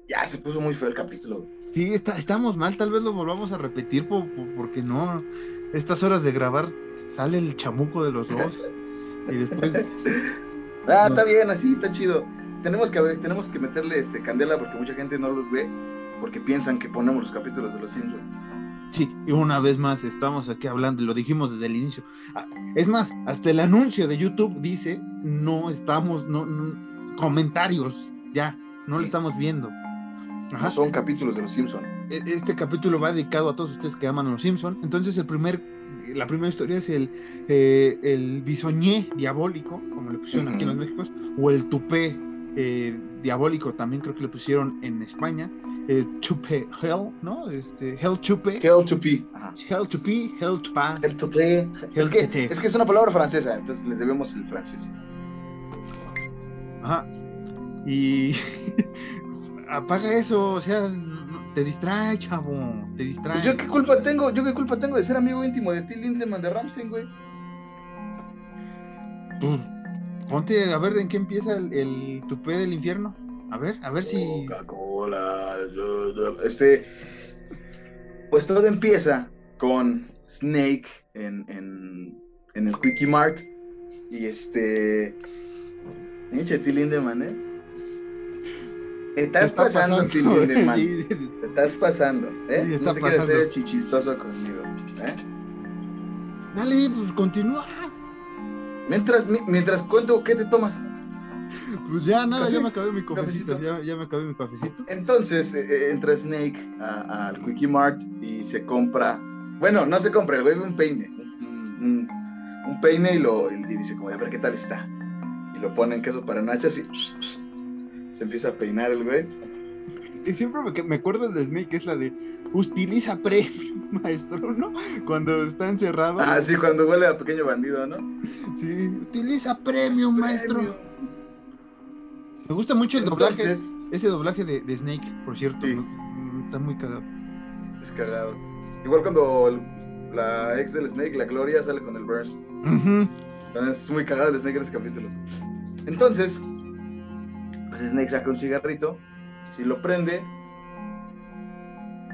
Ya se puso muy feo el capítulo. Sí, está, estamos mal, tal vez lo volvamos a repetir porque no. Estas horas de grabar sale el chamuco de los dos. y después. [LAUGHS] ah, está bien, así, está chido. Tenemos que, tenemos que meterle este candela porque mucha gente no los ve porque piensan que ponemos los capítulos de los Simpsons. Sí, y una vez más estamos aquí hablando, y lo dijimos desde el inicio. Ah, es más, hasta el anuncio de YouTube dice, no estamos, no, comentarios, ya, no lo estamos viendo. No son capítulos de Los Simpson. E, este capítulo va dedicado a todos ustedes que aman a Los Simpson. Entonces el primer, la primera historia es el, eh, el bisoñé diabólico, como le pusieron aquí en los Méxicos, o el tupé eh, diabólico, también creo que le pusieron en España eh, Chupe Hell, ¿no? Este, Hell Chupe. Hell Chupi. Hell Chupi, Hell Tupa. Hell Tupe. Es que, es que es una palabra francesa, entonces les debemos el francés. Ajá. Y [LAUGHS] apaga eso, o sea, te distrae, chavo, te distrae. Pues yo qué culpa tengo, yo qué culpa tengo de ser amigo íntimo de Till Lindemann de Ramstein, güey. Ponte a ver en qué empieza el, el tupé del infierno. A ver, a ver si. Coca-Cola. Este. Pues todo empieza con Snake en, en, en el Quickie Mart. Y este. Eche. Lindemann, ¿eh? Te estás pasando, T. Lindemann. [LAUGHS] [LAUGHS] Te estás pasando, ¿eh? no te quieres hacer chichistoso conmigo, ¿eh? Dale, pues continúa. Mientras, mientras cuento, ¿qué te tomas? Pues ya nada, ya me acabé mi cafecito, Ya, me acabé mi cafecito. Entonces eh, eh, entra Snake al Quickie Mart y se compra, bueno, no se compra, el güey un peine, un, peine y, lo, y dice como, a ver qué tal está. Y lo pone en queso para nachos y se empieza a peinar el güey. y siempre me, me acuerdo de Snake, que es la de utiliza premio, [LAUGHS] maestro, ¿no? Cuando está encerrado. Ah, sí, cuando huele a pequeño bandido, ¿no? Sí, utiliza premio, maestro. Me gusta mucho el doblaje. Ese doblaje de, de Snake, por cierto. Está muy cagado. Es cagado. Igual cuando la ex del Snake, la Gloria, sale con el Burns. Es muy cagado el Snake en ese capítulo. Entonces, pues Snake saca un cigarrito, si lo prende,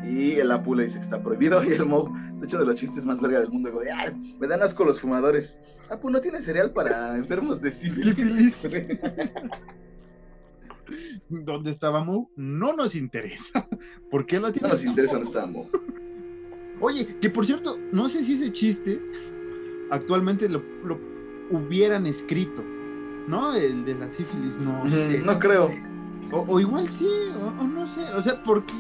y el Apu le dice que está prohibido, y el Mo está hecho de los chistes más verga del mundo. Y me dan asco los fumadores. Apu, ¿no tiene cereal para enfermos de sífilis? [LAUGHS] ¿Dónde estaba Mo? No nos interesa. [LAUGHS] ¿Por qué lo tiene? No nos interesa dónde está Mo. Oye, que por cierto, no sé si ese chiste actualmente lo, hubieran escrito, ¿no? El de la sífilis, no sé. No creo. O, igual sí, o, no sé. O sea, porque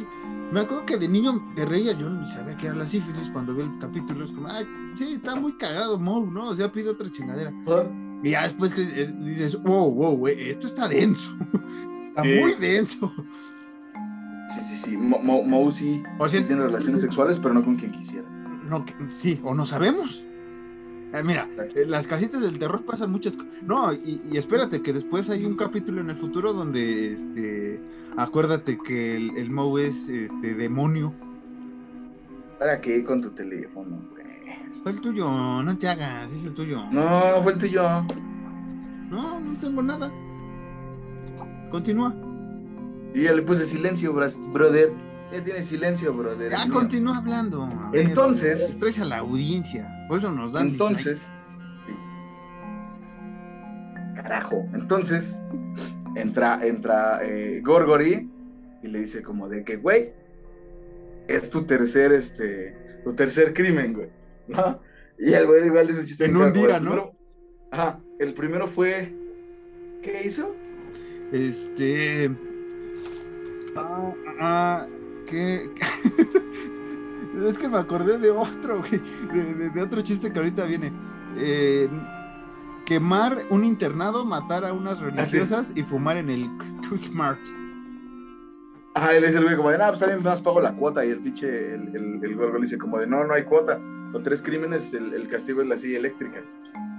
me acuerdo que de niño de reía, yo no sabía que era la sífilis cuando vi el capítulo. Es como, ay, sí, está muy cagado Moe, ¿no? O sea, pide otra chingadera. Y ya después dices, wow, wow, esto está denso. [LAUGHS] está muy denso. Sí, sí, sí. Mo, sí, tiene relaciones sexuales, pero no con quien quisiera. No, sí, o no sabemos. Eh, mira, eh, las casitas del terror pasan muchas cosas. No, y, espérate, que después hay un capítulo en el futuro donde, este, acuérdate que el, el es, este, demonio. ¿Para qué con tu teléfono, güey? Fue el tuyo, no te hagas, es el tuyo. No, fue el tuyo. No, no tengo nada. Continúa. Y ya le puse silencio, brother. Ya tiene silencio, brother. Ya continúa hablando. entonces. Traes a la audiencia. Por eso nos dan. Entonces. Carajo. Entonces. Entra, entra eh, Gorgory y le dice como de que, güey, es tu tercer, este, tu tercer crimen, güey. ¿No? Y el güey igual dice un chiste. En un día, ¿no? ajá. El primero fue. ¿Qué hizo? Este Ah, ah, que... [LAUGHS] es que me acordé de otro, [LAUGHS] de, otro chiste que ahorita viene. Eh, quemar un internado, matar a unas ah, religiosas y fumar en el Quick Mart. Ah, él dice el güey como de, no, pues también más pago la cuota. Y el pinche, el, el, el gorgo le dice como de, no, no hay cuota. Con tres crímenes el, el castigo es la silla eléctrica.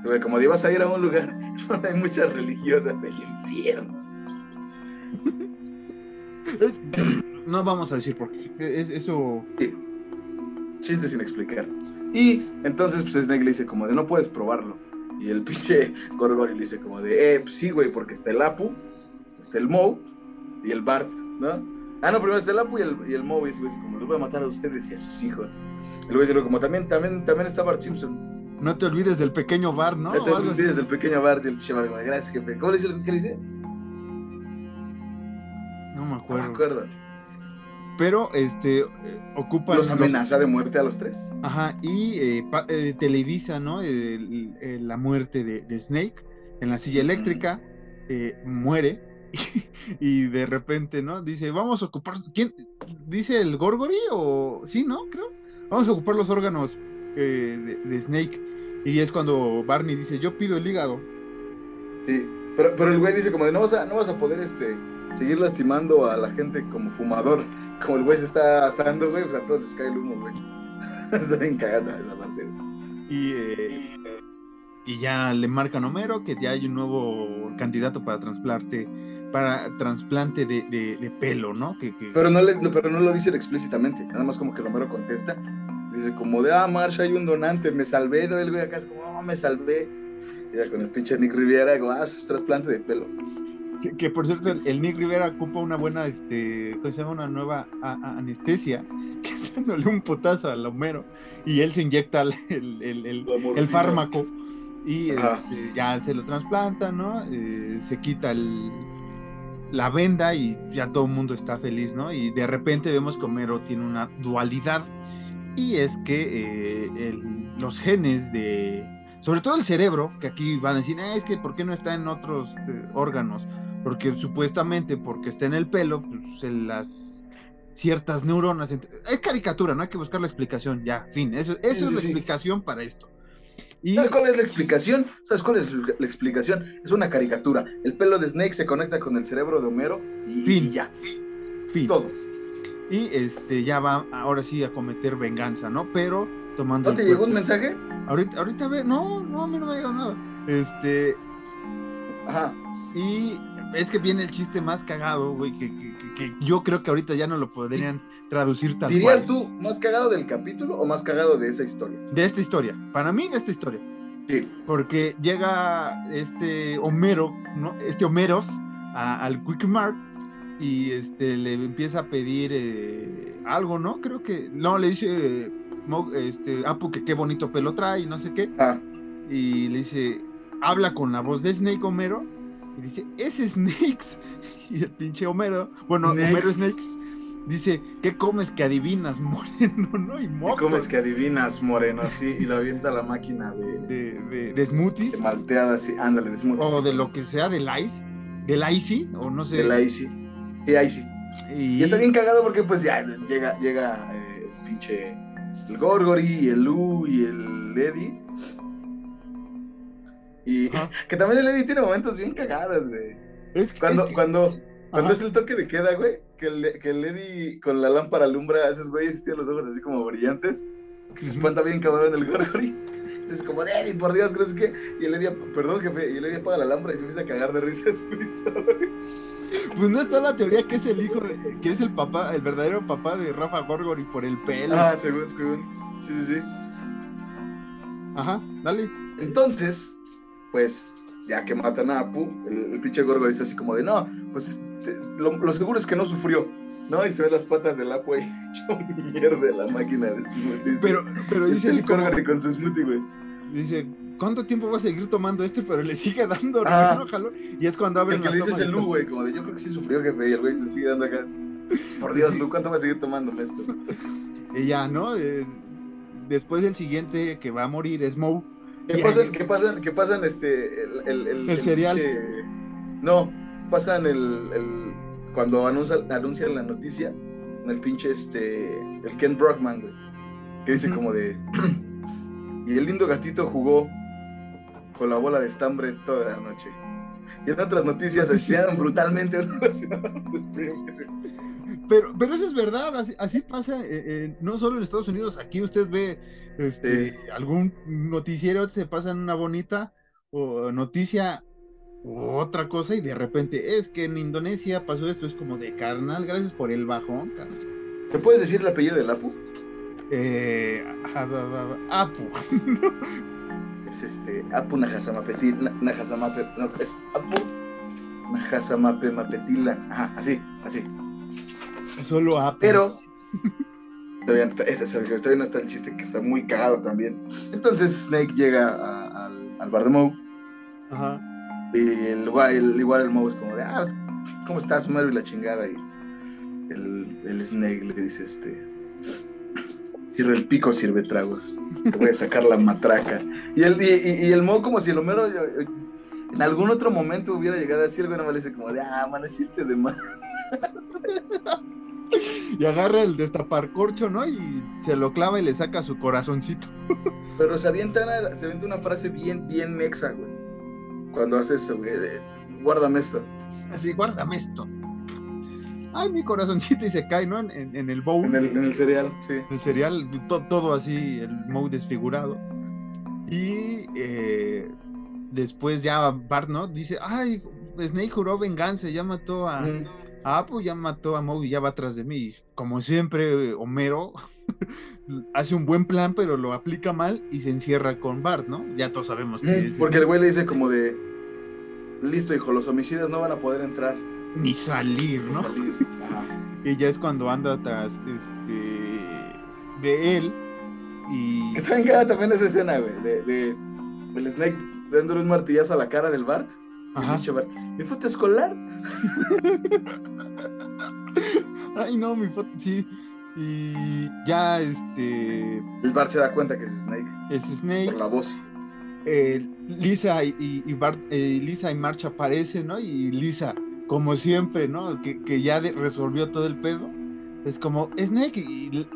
güey, como de, ibas a ir a un lugar [LAUGHS] donde hay muchas religiosas, el infierno. [LAUGHS] No vamos a decir por qué. Es, eso. Chiste sin explicar. Y entonces, pues Snake le dice como de no puedes probarlo. Y el pinche Gorgori le dice como de, eh, pues sí, güey, porque está el Apu, está el Moe y el Bart, ¿no? Ah, no, primero está el Apu y el, y el Moe, y güey, como los voy a matar a ustedes y a sus hijos. El güey dice como también, también, también está Bart Simpson. No te olvides del pequeño Bart, ¿no? No te olvides del pequeño Bart y el pinche Bart, gracias, jefe. ¿Cómo le dice? ¿Qué le dice? me acuerdo. Pero este ocupa. Los amenaza de muerte a los tres. Ajá, y eh, eh, televisa, ¿no? la muerte de, Snake en la silla eléctrica. Eh, muere. [LAUGHS] Y, de repente, ¿no? Dice, vamos a ocupar. ¿Quién? ¿Dice el Gorgory o.? Sí, ¿no? Creo. Vamos a ocupar los órganos de, Snake. Y es cuando Barney dice, yo pido el hígado. Sí, pero, pero el güey dice como de no vas a, no vas a poder este seguir lastimando a la gente como fumador, como el güey se está asando, güey, pues a todos les cae el humo, güey. [LAUGHS] está bien cagando esa parte, güey. Y, eh, y ya le marcan Homero que ya hay un nuevo candidato para trasplante para trasplante de, de, pelo, ¿no? Que, Pero, no le, pero no lo dicen explícitamente, nada más como que Homero contesta, dice como de, ah, Marsh, hay un donante, me salvé, el güey acá es como, oh, me salvé. Y ya con el pinche Nick Riviera, como, ah, es trasplante de pelo. Que, por cierto, el, Nick Rivera ocupa una buena, este, ¿cómo se llama? Una nueva anestesia, [LAUGHS] que es dándole un potazo al Homero y él se inyecta el, el, fármaco y este, ya se lo trasplanta, ¿no? Eh, se quita la venda y ya todo el mundo está feliz, ¿no? Y de repente vemos que Homero tiene una dualidad y es que eh, los genes de, sobre todo el cerebro, que aquí van a decir, ah, es que ¿por qué no está en otros eh, órganos? Porque supuestamente porque está en el pelo, pues en las ciertas neuronas. Es caricatura, no hay que buscar la explicación, ya, fin. Eso, es la explicación para esto. Y... ¿Sabes cuál es la explicación? ¿Sabes cuál es la explicación? Es una caricatura. El pelo de Snake se conecta con el cerebro de Homero y, fin. ya. Fin. Todo. y este ya va ahora sí a cometer venganza, ¿no? Pero tomando. ¿No te llegó un mensaje? Ahorita, ahorita ve, no, no, a mí no me ha llegado nada. Este. Ajá. Y es que viene el chiste más cagado, güey, que, que, yo creo que ahorita ya no lo podrían traducir tal ¿Dirías tú más cagado del capítulo o más cagado de esa historia? De esta historia. Para mí, de esta historia. Sí. Porque llega este Homero, ¿no? Este Homeros al Quick Mart y este le empieza a pedir eh, algo, ¿no? Creo que no le dice este Apu que qué bonito pelo trae y no sé qué. Ah. Y le dice, habla con la voz de Snake Homero y dice, es Snakes. [LAUGHS] Y el pinche Homero, bueno, Homero Snakes dice, ¿qué comes que adivinas, [LAUGHS] moreno, no? Y moco. ¿Qué comes que adivinas, moreno? Sí, y lo avienta la máquina de... De, de, smoothies. De malteada, sí, ándale, de smoothies. O de lo que sea, del ice, del icy, o no sé. Del icy. Sí, icy. Y... y está bien cagado porque pues ya llega, llega eh, el pinche... El Gorgory, el Lu y el Eddie y [LAUGHS] que también el Eddie tiene momentos bien cagados, güey. Es, cuando, cuando, cuando es el toque de queda, güey, que el, que el Eddie con la lámpara alumbra a esos güeyes y tiene los ojos así como brillantes, que se espanta bien cabrón el Gorgory. [LAUGHS] Es como, Eddie, por Dios, ¿crees que? Y el Eddie, perdón, jefe, y el Eddie apaga la lámpara y se empieza a cagar de risas. [LAUGHS] Pues no está la teoría que es el hijo, de, que es el papá, el verdadero papá de Rafa Gorgory por el pelo. Ah, según, según. Sí, sí, sí. Ajá, dale. Entonces, pues ya que matan a Apu, el, pinche Gorgo dice así como de, no, pues este, lo, seguro es que no sufrió, ¿no? Y se ve las patas del Apu ahí [LAUGHS] hecho mierda la máquina de smoothie. Pero, pero dice el Gorgory con su smoothie, güey. Dice, ¿cuánto tiempo va a seguir tomando este? Pero le sigue dando, ah, Y es cuando abre El que le dice es el Lu, güey, como de, yo creo que sí sufrió, jefe, y el güey le sigue dando acá. Por Dios, Lu, ¿cuánto va a seguir tomando esto? [LAUGHS] Y ya, ¿no? Eh, después el siguiente que va a morir es Moe ¿Qué pasan, ¿Qué pasan, qué pasan este, el, el, el, cereal? no, pasan el, el cuando anuncian, anuncian la noticia, el pinche este, el Ken Brockman, güey, que dice como de, y el lindo gatito jugó con la bola de estambre toda la noche. Y en otras noticias asesinaron [LAUGHS] brutalmente [LAUGHS] pero, pero eso es verdad, así, pasa, eh, eh, no solo en Estados Unidos, aquí usted ve este, algún noticiero, se pasa en una bonita o noticia o otra cosa y de repente es que en Indonesia pasó esto, es como de carnal, gracias por el bajón. ¿Te puedes decir el apellido del Apu? Eh, Apu. [LAUGHS] es este, Apu Najasamape, Najasamape, no, es Apu Najasamape Mapetila, ajá, así, así. Solo Apu. Pero, todavía, todavía no está el chiste que está muy cagado también. Entonces Snake llega al, bar de Moe. Ajá. Y el, el, igual el Moe es como de, ah, ¿cómo estás, Mario? Y la chingada. Y el, el Snake le dice, este, Sirve el pico, sirve tragos. Te voy a sacar la matraca. Y el, y, el Mo como si el Homero en algún otro momento hubiera llegado a decir algo, no me dice como de, ah, amaneciste de más. [LAUGHS] [LAUGHS] y agarra el destapar corcho, ¿no? Y se lo clava y le saca su corazoncito. [LAUGHS] Pero se avienta, una, se avienta una frase bien, bien mexa, güey. Cuando hace esto, güey. guárdame esto. Así, guárdame esto ay, mi corazoncito y se cae, ¿no? En, el bowl. En el, cereal, sí. El cereal, todo así, el mouse desfigurado. Y eh, después ya Bart, ¿no? Dice, ay, Snake juró venganza, ya mató a, Apu, ya mató a Moe y ya va atrás de mí. Como siempre, Homero [LAUGHS] hace un buen plan, pero lo aplica mal y se encierra con Bart, ¿no? Ya todos sabemos que es. Porque el güey le dice como de, listo, hijo, los homicidas no van a poder entrar ni salir, ¿no? [LAUGHS] Y ya es cuando anda atrás este, de él. Y. ¿Saben qué también esa escena, güey? De, de, el Snake dándole un martillazo a la cara del Bart. ¿Mi foto escolar? [LAUGHS] Ay, no, mi foto, sí. Y ya, este. El Bart se da cuenta que es Snake. Es Snake. Por la voz. Eh, Lisa y, y Bart, eh, Lisa y March aparecen, ¿no? Y Lisa como siempre, ¿no? Que, ya resolvió todo el pedo. Es como, Snake,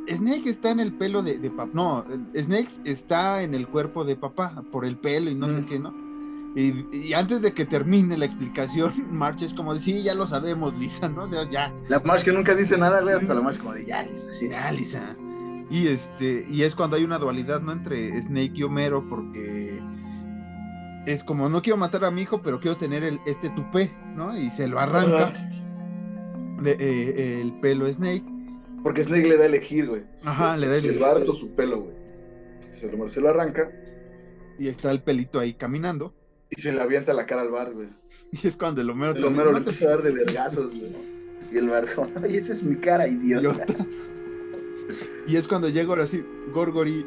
Snake está en el pelo de, papá. No, Snake está en el cuerpo de papá por el pelo y no sé mm. qué, ¿no? Y, antes de que termine la explicación, [LAUGHS] March es como de, sí, ya lo sabemos, Lisa, ¿no? O sea, ya. La March que nunca dice nada, güey, hasta la March como de, ya, Lisa, sí. Ya, Lisa. Y, este, y es cuando hay una dualidad, ¿no? Entre Snake y Homero, porque es como, no quiero matar a mi hijo, pero quiero tener el, este tupé, ¿no? Y se lo arranca eh, el pelo Snake. Porque Snake le da a elegir, güey. Ajá, le da a elegir. Se lo harto su pelo, güey. Se lo, se lo arranca. Y está el pelito ahí caminando. Y se le avienta la cara al bar, güey. [LAUGHS] Y es cuando el Homero... El Homero le empieza a dar de vergazos, güey. Y el bar, ay, esa es mi cara, idiota. y es cuando llega ahora sí, Gorgori,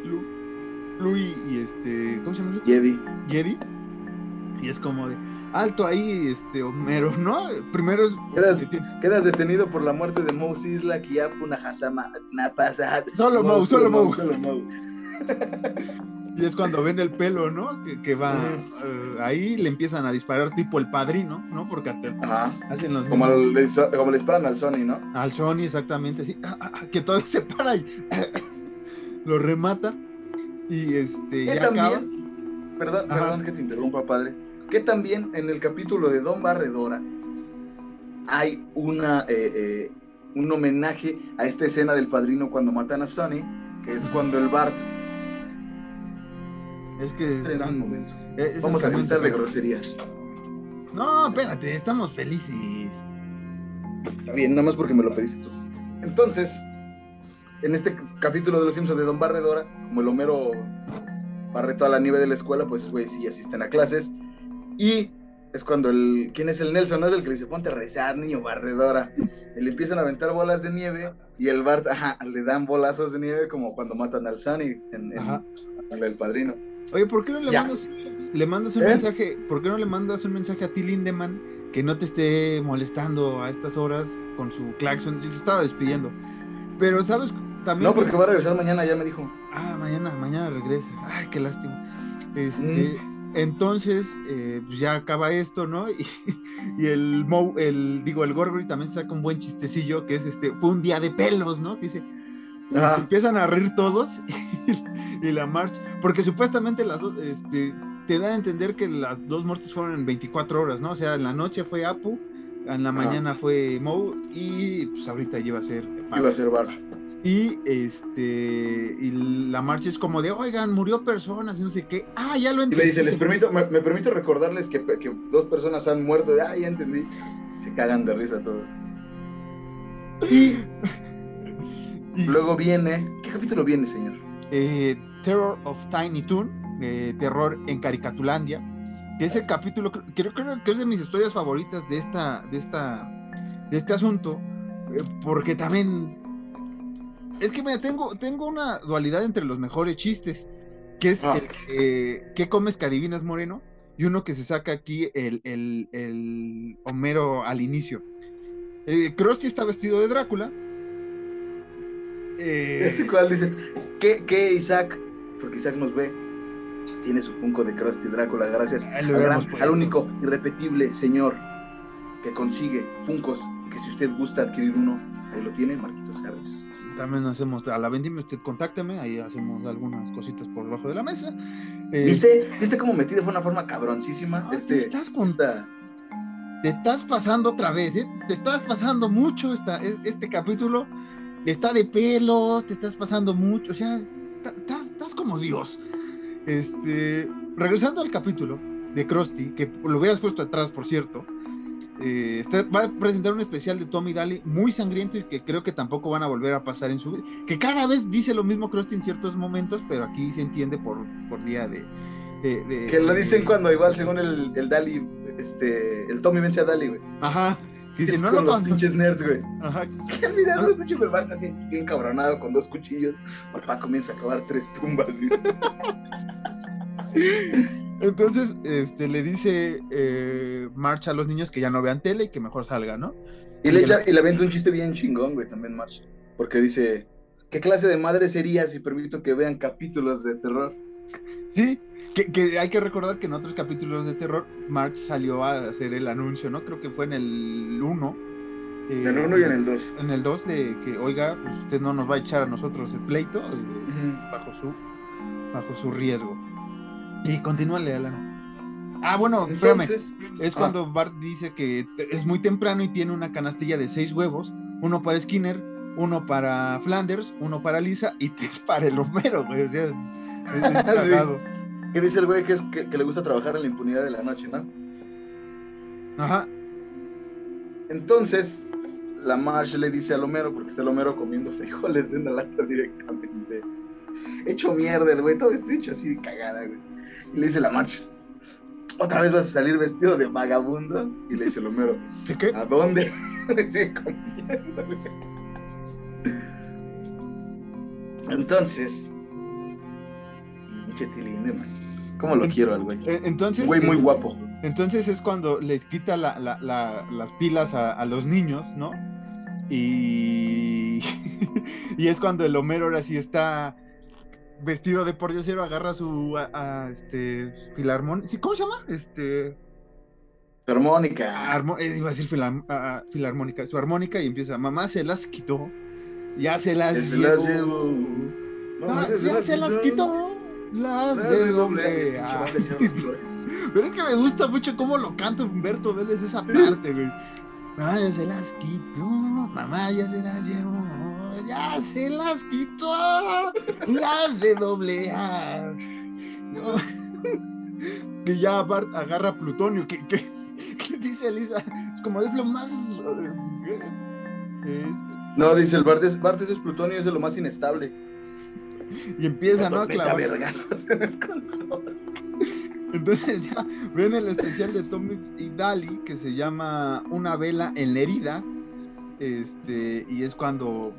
Lu, y este... ¿Cómo se llama? Jedi. Jedi. Y es como de alto ahí, este Homero, ¿no? Primero es. Quedas, detenido por la muerte de Moe Isla, que ya una hasama pasa. Solo Moe, solo Moe. Solo Moe. [LAUGHS] Y es cuando ven el pelo, ¿no? Que, va eh, ahí le empiezan a disparar tipo el padrino, ¿no? Porque hasta hacen los como, le, como, le, disparan al Sony, ¿no? Al Sony, exactamente, sí. Ah, ah, ah, que todavía se para y [COUGHS] lo remata. Y este. Ya también, Perdón, perdón que te interrumpa, padre. Que también en el capítulo de Don Barredora hay una eh, eh, un homenaje a esta escena del padrino cuando matan a Sonny, que es cuando el Bart es que. un momento. E-, Vamos a de groserías. No, espérate, estamos felices. Está bien, nada más porque me lo pediste tú. Entonces, en este capítulo de Los Simpsons de Don Barredora, como el Homero barre toda la nieve de la escuela, pues, güey, sí asisten a clases. Y es cuando el. ¿Quién es el Nelson? No es el que le dice, ponte a rezar, niño barredora. Y le empiezan a aventar bolas de nieve y el Bart, ajá, le dan bolazos de nieve como cuando matan al Sunny en, en el padrino. Oye, ¿por qué no le mandas, le mandas un ¿Eh? mensaje? ¿Por qué no le mandas un mensaje a ti, Lindemann, que no te esté molestando a estas horas con su claxon? Y se estaba despidiendo. Pero, ¿sabes? También. No, porque va a regresar mañana, ya me dijo. Ah, mañana, mañana regresa. Ay, qué lástima. Este, mm. Entonces, eh, pues ya acaba esto, ¿no? [LAUGHS] Y, el, el, digo, el Gorgory también saca un buen chistecillo que es este, fue un día de pelos, ¿no? dice, empiezan a reír todos y, la marcha, porque supuestamente las dos, este, te da a entender que las dos muertes fueron en 24 horas, ¿no? O sea, en la noche fue Apu, en la mañana fue Moe y pues ahorita iba a ser Iba a ser Bart. Y este y la marcha es como de, oigan, murió personas y no sé qué. Ah, ya lo entendí. Y le dice, les permito, me, permito recordarles que, que, dos personas han muerto. Ah, ya entendí. se cagan de risa todos. Y [LAUGHS] Luego viene. ¿Qué capítulo viene, señor? Eh, Terror of Tiny Toon, eh, Terror en Caricatulandia. Que ese capítulo, creo, que es de mis historias favoritas de esta, de esta, de este asunto, eh, porque también es que mira, tengo, tengo una dualidad entre los mejores chistes, que es ah. ¿qué comes que adivinas moreno? Y uno que se saca aquí el, el, el Homero al inicio. Eh, Krusty está vestido de Drácula eh... Ese cual dices, ¿qué, ¿qué, Isaac? Porque Isaac nos ve. Tiene su Funko de Krusty Drácula, gracias al, único irrepetible señor que consigue Funcos. Que si usted gusta adquirir uno, ahí lo tiene, Marquitos Harris. También hacemos a la vendimia, usted contácteme, ahí hacemos algunas cositas por debajo de la mesa. Eh, ¿Viste? ¿Viste cómo metí de una forma cabroncísima? este, estás Te estás pasando otra vez, ¿eh? Te estás pasando mucho esta, este capítulo está de pelo, te estás pasando mucho, o sea, estás, como Dios. Este, regresando al capítulo de Krusty, que lo hubieras puesto atrás, por cierto, eh, va a presentar un especial de Tommy Daly muy sangriento y que creo que tampoco van a volver a pasar en su vida. Que cada vez dice lo mismo Krusty en ciertos momentos, pero aquí se entiende por, por día de, que lo dicen cuando igual según el, el Dali, este, el Tommy vence a Dali, güey. Ajá. Dice, no con los pinches nerds, güey. Ajá. ¿Qué olvidar los hecho Marta así, bien cabronado, con dos cuchillos. Papá comienza a acabar tres tumbas. [LAUGHS] Entonces, este, le dice eh, Marcha a los niños que ya no vean tele y que mejor salga, ¿no? Y, le echa, y le avienta un chiste bien chingón, güey, también Marcha. Porque dice, ¿qué clase de madre sería si permito que vean capítulos de terror? Sí, que, hay que recordar que en otros capítulos de terror, March salió a hacer el anuncio, ¿no? Creo que fue en el 1. en el 1 y en el 2. En el 2 de que, oiga, pues usted no nos va a echar a nosotros el pleito bajo, su, bajo su riesgo. Y continúale, Alan. Ah, bueno, espérame. Entonces, Es ah. cuando Bart dice que es muy temprano y tiene una canastilla de seis huevos, uno para Skinner, uno para Flanders, uno para Lisa y [LAUGHS] tres para el Homero, güey. O sea, es, es [LAUGHS] Sí. ¿Qué dice el güey que, es, que, que le gusta trabajar en la impunidad de la noche, no? Ajá. Entonces, la Marsh le dice al Homero, porque está el Homero comiendo frijoles en la lata directamente. Hecho mierda el güey, todo está hecho así de cagada, güey. Y le dice la Marsh, ¿otra vez vas a salir vestido de vagabundo? Y le dice el Homero, ¿De qué? ¿a dónde? [LAUGHS] Le sigue comiendo, güey. Entonces, pinche man. ¿Cómo lo quiero al güey? Eh, Entonces, Güey muy guapo. Entonces es cuando les quita la- la- la- las pilas a, a los niños, ¿no? Y, [LAUGHS] y es cuando el Homero ahora sí está vestido de pordiosero, agarra su a, a, este filarmón, ¿sí? ¿cómo se llama? Este Armónica. armo- eh, iba a decir filar- filarmónica, su armónica y empieza, mamá se las quitó, ya se las Se llevó, las llevo. Ah, ya se las quitó, las de doble A". [LAUGHS] Pero es que me gusta mucho cómo lo canta Humberto Vélez esa parte, güey. Mamá ya se las quitó, mamá ya se las llevó, ya se las quitó, las de doble A. No. [LAUGHS] Que ya Bart agarra plutonio, que, que, que dice Elisa, es como es lo más... eh, es- No, dice el Bart, es, Bart eso es plutonio, es de lo más inestable. Y empieza, ¿no? a clavar. Entonces [LAUGHS] ya ven el especial de Tommy y Dali que se llama Una vela en la herida. Este, y es cuando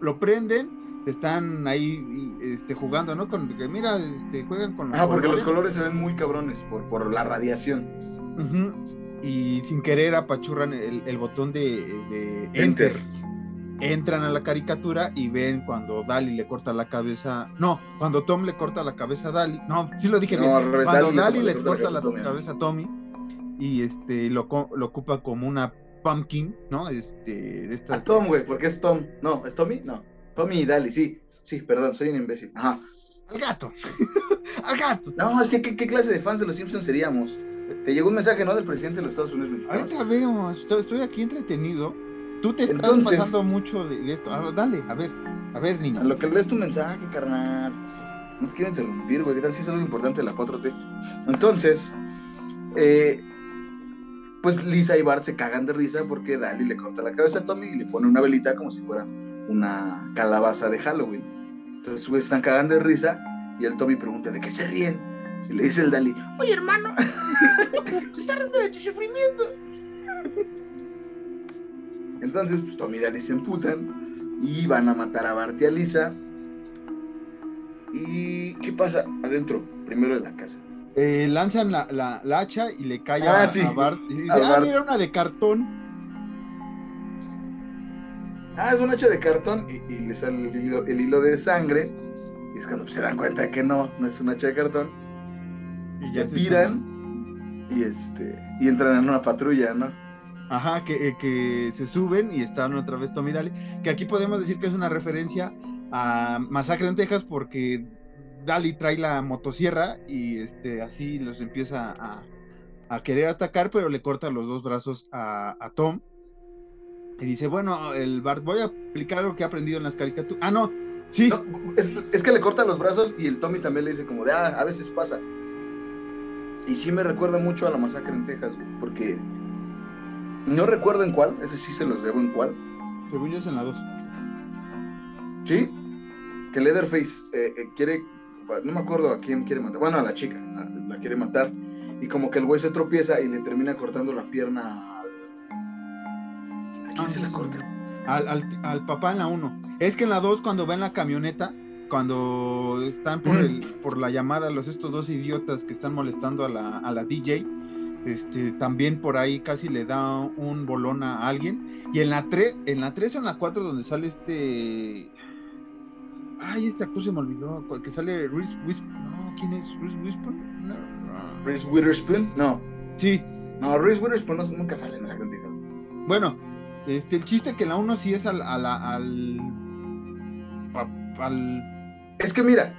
lo prenden, están ahí este, jugando, ¿no? Con que mira, este, juegan con Ajá, porque los colores se ven muy cabrones por, por la radiación. Y sin querer apachurran el, el botón de, de Enter. enter. Entran a la caricatura y ven cuando Dali le corta la cabeza. No, cuando Tom le corta la cabeza a Dali. No, sí lo dije No, bien. revés, cuando Dali le corta- le la cabeza a Tommy. a y este lo, lo ocupa como una pumpkin, ¿no? Este, de A estas. Tom, güey, porque es Tom. No, ¿es Tommy? No. Tommy y Dali, sí. Sí, perdón, soy un imbécil. Ajá. Al gato. [LAUGHS] Al gato. No, es que ¿qué, qué clase de fans de los Simpsons seríamos? Te llegó un mensaje, ¿no? Del presidente de los Estados Unidos mexicanos. Ahorita vemos. Estoy, estoy aquí entretenido. Tú te estás Entonces- pasando mucho de, de esto. Ah, dale, a ver. A ver, niño. A lo que lees tu mensaje, carnal. No te quiero interrumpir, güey. ¿Qué tal si es algo importante de la 4T? Entonces, eh, pues Lisa y Bart se cagan de risa porque Dali le corta la cabeza a Tommy y le pone una velita como si fuera una calabaza de Halloween. Entonces, güey, están cagando de risa y el Tommy pregunta, ¿de qué se ríen? Y le dice el Dali, oye, hermano, [LAUGHS] se está riendo de tu sufrimiento. Entonces, pues Tommy y Dali se emputan y van a matar a Bart y a Lisa. ¿Y qué pasa adentro? Primero de la casa. Eh, lanzan la, la, la hacha y le cae Ah, a, sí, a Bart. Y dice, a ah, Bart. mira una de cartón. Ah, es un hacha de cartón y, y le sale el hilo, el hilo de sangre. Y es cuando se dan cuenta que no, no es un hacha de cartón. Y ya se tiran y este y entran en una patrulla, ¿no? Ajá, que, eh, que se suben y están otra vez Tommy y Dali. Que aquí podemos decir que es una referencia a Masacre en Texas porque Dali trae la motosierra y este así los empieza a, a querer atacar, pero le corta los dos brazos a, a Tom. Y dice, bueno, el Bart, voy a aplicar algo que he aprendido en las caricaturas. Ah, no, sí. Es, es que le corta los brazos y el Tommy también le dice como de, ah, a veces pasa. Y sí me recuerda mucho a la masacre en Texas, porque no recuerdo en cuál, ese sí se los debo en cuál. Según yo es en la 2. ¿Sí? Que Leatherface eh, eh, quiere, no me acuerdo a quién quiere matar, bueno, a la chica, a- la quiere matar, y como que el güey se tropieza y le termina cortando la pierna al... ¿A quién se la corta? Al, al, al papá en la 1. Es que en la 2, cuando va en la camioneta, cuando están por, el, por la llamada, los estos dos idiotas que están molestando a la, a la DJ, este, también por ahí casi le da un bolón a alguien. Y en la 3, en la 3 o en la 4, donde sale este. Ay, este actor se me olvidó. Que sale Reese Wisp. No, ¿quién es? ¿Reese Witherspoon? No, no. ¿Reese Witherspoon? No, Sí, no, Reese Witherspoon no- nunca sale en esa crítica. Bueno, este, el chiste que en la 1 sí es al, al, Es que mira,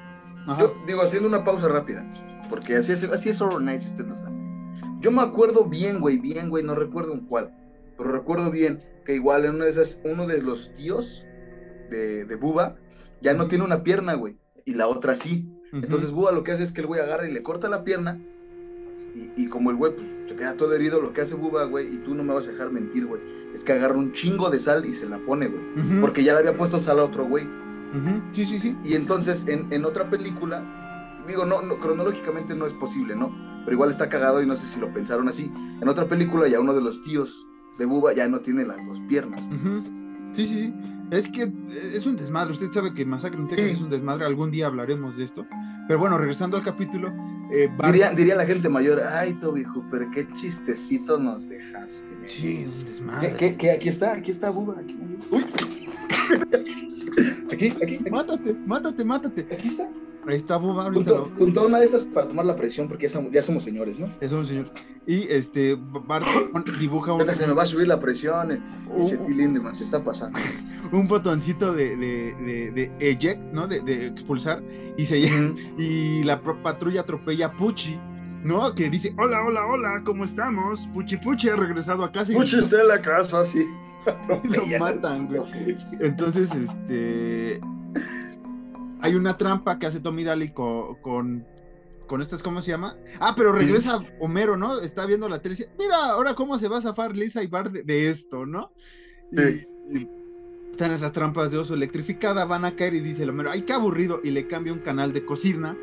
Yo digo, haciendo una pausa rápida, porque así es, así es Horror Nights, usted lo sabe. Yo me acuerdo bien, güey, bien, güey, no recuerdo en cuál, pero recuerdo bien que igual en una de esas, uno de los tíos de, de Buba ya no tiene una pierna, güey, y la otra sí. Entonces Buba lo que hace es que el güey agarra y le corta la pierna, y, y como el güey pues, se queda todo herido, lo que hace Buba, güey, y tú no me vas a dejar mentir, güey, es que agarra un chingo de sal y se la pone, güey, porque ya le había puesto sal a otro güey. Sí, sí, sí. Y entonces en, en otra película, digo, no, no, cronológicamente no es posible, ¿no? Pero igual está cagado y no sé si lo pensaron así. En otra película ya uno de los tíos de Buba ya no tiene las dos piernas. Sí, sí, sí. Es que es un desmadre. Usted sabe que Masacre en Texas Sí. es un desmadre. Algún día hablaremos de esto. Pero bueno, regresando al capítulo. eh, Bart- Diría, diría la gente mayor, ay Toby Hooper, qué chistecito nos dejaste. men". Sí, un desmadre. ¿Qué, qué, qué? Aquí está, aquí está Buba. Aquí, Uy. [LAUGHS] aquí, aquí, aquí, está, Mátate, mátate, mátate. aquí está. Ahí está ahorita. Junto, lo- junto a una de estas para tomar la presión porque ya somos, ya somos señores, ¿no? Es un señor. Y este, Bart dibuja un, se me va a subir la presión. T. Lindemann, se está pasando. [LAUGHS] un botoncito de, de, de, de eject, ¿no? De, de expulsar. Y se y la patrulla atropella a Pucci, ¿no? Que dice, hola, hola, hola, ¿cómo estamos? Puchi Puchi ha regresado a casa y Puchi está en la casa, sí. [LAUGHS] lo matan, güey. [LAUGHS] Entonces, este. Hay una trampa que hace Tommy Daly co- con, con, estas, ¿cómo se llama? Ah, pero regresa Homero, ¿no? Está viendo la tele y dice, mira, ahora cómo se va a zafar Lisa y Bart de, de esto, ¿no? Y, Sí. y están esas trampas de oso electrificada, van a caer y dice el Homero, ay, qué aburrido, y le cambia un canal de cocina.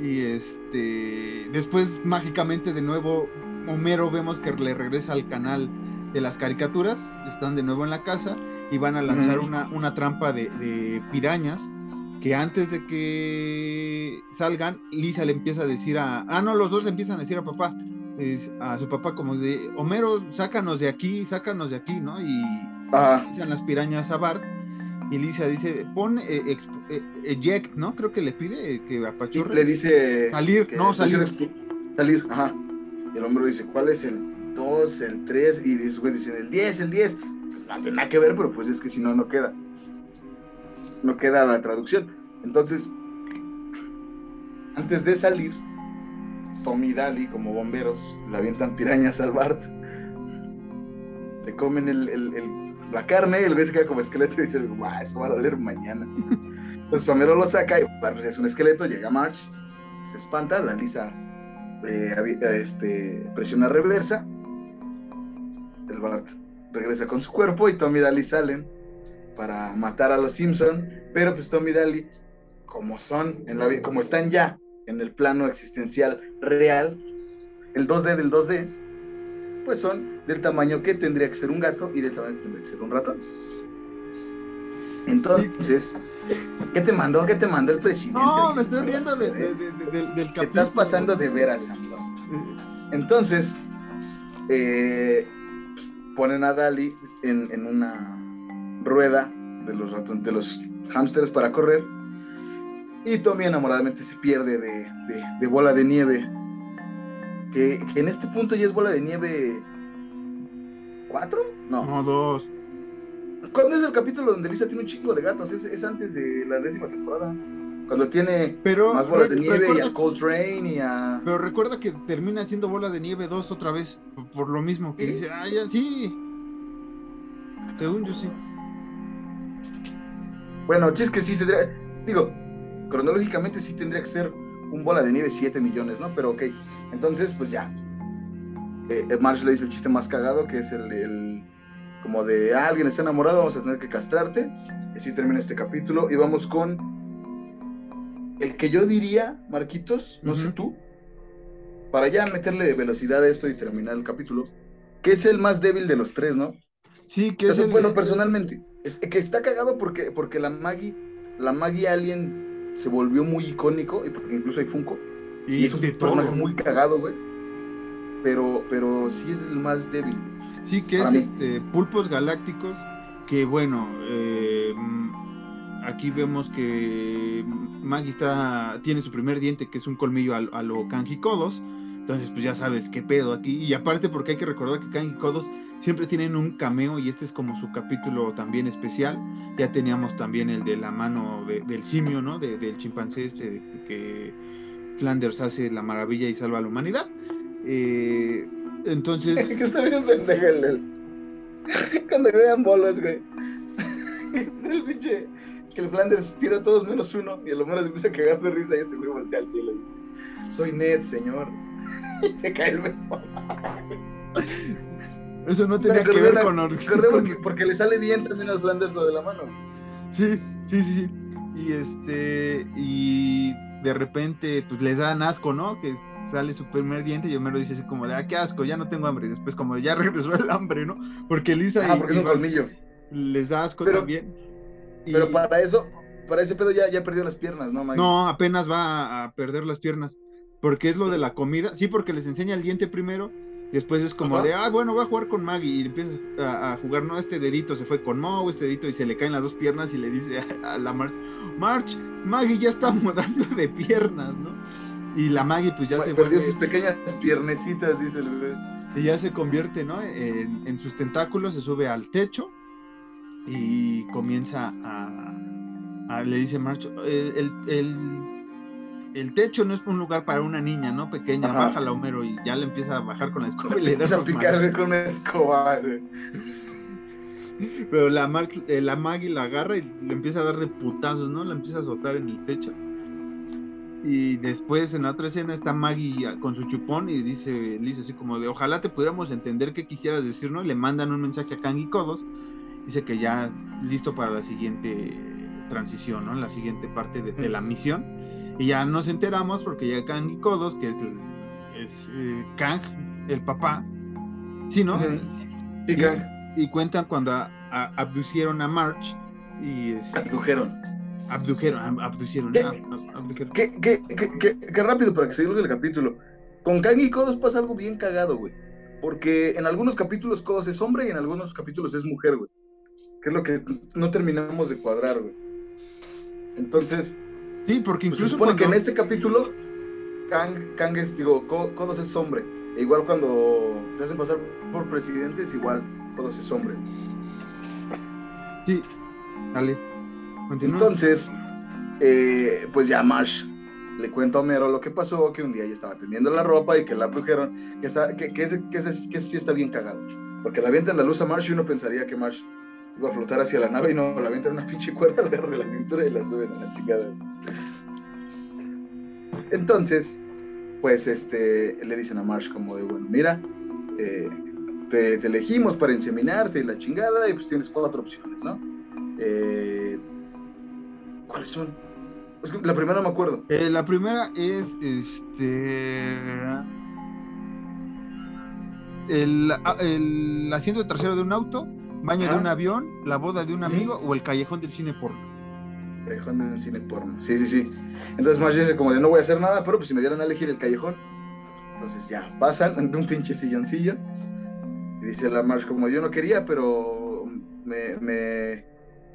Y este, después mágicamente de nuevo, Homero vemos que le regresa al canal de las caricaturas, están de nuevo en la casa y van a lanzar una, una trampa de, de pirañas que antes de que salgan, Lisa le empieza a decir a... Ah, no, los dos le empiezan a decir a papá, es- a su papá como de, Homero, sácanos de aquí, sácanos de aquí, ¿no? Y echan las pirañas a Bart y Lisa dice, pon eh, exp- eh, eject, ¿no? Creo que le pide que apachurre. le dice. Salir, no, salir. Salir, ajá. Y el hombre dice, ¿cuál es el 2, el 3? Y después dicen, el 10, el 10. Pues no tiene nada que ver, pero pues es que si no, no queda. No queda la traducción. Entonces, antes de salir, Tommy y Daly, como bomberos, le avientan pirañas al Bart. Le comen el, la carne, el güey se queda como esqueleto y dice, guau, eso va a doler mañana. Entonces Homero lo saca y Bart es un esqueleto, llega March, se espanta, la Lisa eh, este, presiona reversa, el Bart regresa con su cuerpo y Tommy y Daly salen para matar a los Simpson, pero pues Tommy y Daly, como son, en la, como están ya en el plano existencial real, el 2D del 2D, pues son del tamaño que tendría que ser un gato y del tamaño que tendría que ser un ratón. Entonces, ¿qué te mandó? ¿Qué te mandó el presidente? No, me estoy ¿qué riendo de- de- de- del- del Te estás capítulo. pasando de veras, amigo. [LAUGHS] Entonces, eh, pues, ponen a Dali en, en una rueda de los, raton- de los hámsters para correr. Y Tommy enamoradamente se pierde de, de- de bola de nieve. Que, que en este punto ya es bola de nieve. ¿Cuatro? No. No, dos. ¿Cuándo es el capítulo donde Lisa tiene un chingo de gatos? Es, es antes de la décima temporada. Cuando tiene Pero, más bolas de nieve y recuerda- a Coltrane y a. pero recuerda que termina siendo bola de nieve dos otra vez. Por, por lo mismo que ¿Sí? dice, ah, ya, sí. Según yo sí. Bueno, es que sí tendría. Digo, cronológicamente sí tendría que ser un bola de nieve 7 millones, ¿no? Pero ok. Entonces, pues ya. Eh, eh, Marsh le dice el chiste más cagado, que es el, el- como de ah, alguien está enamorado, vamos a tener que castrarte. Y así termina este capítulo. Y vamos con el que yo diría, Marquitos, no sé tú, para ya meterle velocidad a esto y terminar el capítulo, que es el más débil de los tres, ¿no? Sí, que es el- bueno, personalmente. Es que está cagado porque, porque la Maggie, la Maggie Alien se volvió muy icónico, y porque incluso hay Funko. Y, es un personaje todo. muy cagado, güey. Pero, pero sí es el más débil. Sí, que es mí. este, pulpos galácticos, que bueno, eh, aquí vemos que Maggie está, tiene su primer diente, que es un colmillo a, a lo Kanji Kodos. Entonces, pues ya sabes qué pedo aquí. Y aparte porque hay que recordar que Kang y Kodos siempre tienen un cameo y este es como su capítulo también especial. Ya teníamos también el de la mano del simio, ¿no? del chimpancé este que Flanders hace la maravilla y salva a la humanidad. Eh, entonces... [LAUGHS] que está bien pendejo el... [LAUGHS] Cuando vean bolas, güey. [LAUGHS] el pinche... Que el Flanders tira a todos menos uno y el Homero se empieza a cagar de risa y ese güey voltea al cielo y dice soy Ned, señor. y se cae el beso. Eso no tenía que ver con porque, porque, le sale bien también al Flanders lo de la mano. Sí, sí, sí, sí. Y este, y de repente, pues les dan asco, ¿no? Que sale su primer diente y yo me lo dice así como de, ah, qué asco, ya no tengo hambre. Y después como ya [LAUGHS] regresó el hambre, ¿no? Porque Lisa ah, porque es un colmillo. Les da asco también. Pero para eso, para ese pedo ya, ya perdió las piernas, ¿no, No, apenas va a perder las piernas porque es lo de la comida. Sí, porque les enseña el diente primero. Después es como de, ah, bueno, voy a jugar con Maggie. Y empieza a, jugar, no, este dedito se fue con Mo, este dedito, y se le caen las dos piernas y le dice [LAUGHS] a, la March, March, Maggie ya está mudando de piernas, ¿no? Y la Maggie, pues ya se Perdió sus pequeñas piernecitas, dice el bebé. Y ya se convierte, ¿no? En, sus tentáculos, se sube al techo y comienza a. le dice March, el, el el techo no es un lugar para una niña, ¿no? Pequeña, baja la Homero y ya le empieza a bajar con la escoba y le [LAUGHS] da a picarle con una escoba, Pero la, eh, la Maggie la agarra y le empieza a dar de putazos, ¿no? La empieza a azotar en el techo. Y después en la otra escena está Maggie con su chupón y dice, dice así como de ojalá te pudiéramos entender qué quisieras decir, ¿no? Y le mandan un mensaje a Kang y Kodos. Dice que ya listo para la siguiente transición, ¿no? La siguiente parte de la misión y ya nos enteramos porque ya Kang y Kodos, que es, es eh, Kang, el papá, ¿sí, no? Sí, Kang. Y, cuentan cuando abducieron a March y... Es, abdujeron. Abdujeron, abducieron. ¿Qué, qué, qué, qué, rápido para que se el capítulo. Con Kang y Kodos pasa algo bien cagado, güey. Porque en algunos capítulos Kodos es hombre y en algunos capítulos es mujer, güey. Que es lo que no terminamos de cuadrar, güey. Entonces, Sí, porque pues incluso. se supone que en este capítulo, Kang, Kang es, digo, Kodos es hombre. E igual cuando te hacen pasar por presidente, es igual, Kodos es hombre. Sí, dale. Continúa. Entonces, eh, pues ya Marsh le cuenta a Homero lo que pasó, que un día ella estaba tendiendo la ropa y que la abdujeron, que, está, que, que, ese, que, ese, que sí está bien cagado. Porque la avientan la luz a Marsh y uno pensaría que Marsh iba a flotar hacia la nave y no, la avientan una pinche cuerda [LAUGHS] alrededor de la cintura y la suben a la chingada. Entonces, pues este, le dicen a Marsh como de, bueno, mira, eh, te, elegimos para inseminarte y la chingada y pues tienes cuatro opciones, ¿no? Eh, ¿Cuáles son? la primera no me acuerdo. Eh, la primera es, este... El, el asiento trasero de un auto, baño de un avión, la boda de un amigo o el callejón del cine porno. Callejón del cine porno. Sí, sí, sí. Entonces Marge dice como de no voy a hacer nada, pero pues si me dieran a elegir el callejón. Entonces ya, pasan en un pinche silloncillo. Y dice la Marge como yo no quería, pero me, me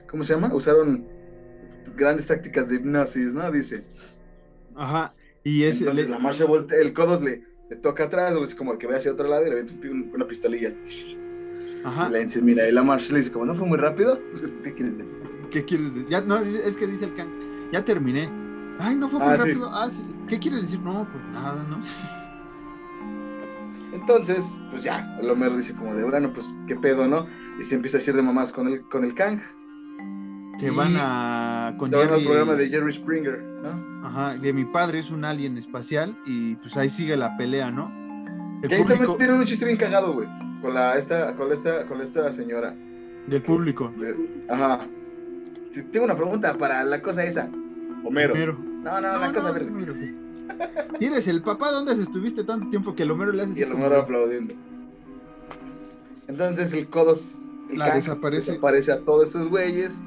¿cómo se llama? Usaron grandes tácticas de hipnosis, ¿no? Dice. Ajá. Y es Entonces la Marge voltea, el codo le, le toca atrás, o es como que ve hacia otro lado y le avienta una pistolilla. Ajá. Y la dice, mira, y la Marge le dice como no fue muy rápido. ¿Qué quieres decir? ¿Qué quieres decir? Ya, no, es que dice el can, ya terminé. Ay, no fue muy ah, rápido. Ah, sí. ¿Qué quieres decir? No, pues nada, ¿no? [LAUGHS] Entonces, pues ya, el Homero dice como de, bueno, pues qué pedo, ¿no? Y se empieza a decir de mamás con el, con el Kang. Que van a... Con van al programa de Jerry Springer, ¿no? Ajá, de mi padre es un alien espacial y pues ahí sigue la pelea, ¿no? El ahí también tiene un chiste bien cagado, güey, con la, esta, con esta, con esta señora. Del público. ajá. Tengo una pregunta para la cosa esa. Homero. No, no, la cosa verde. [LAUGHS] ¿Eres el papá? ¿Dónde estuviste tanto tiempo que el Homero le hace? Y el Homero aplaudiendo. Entonces el Codos la desaparece. desaparece a todos esos güeyes.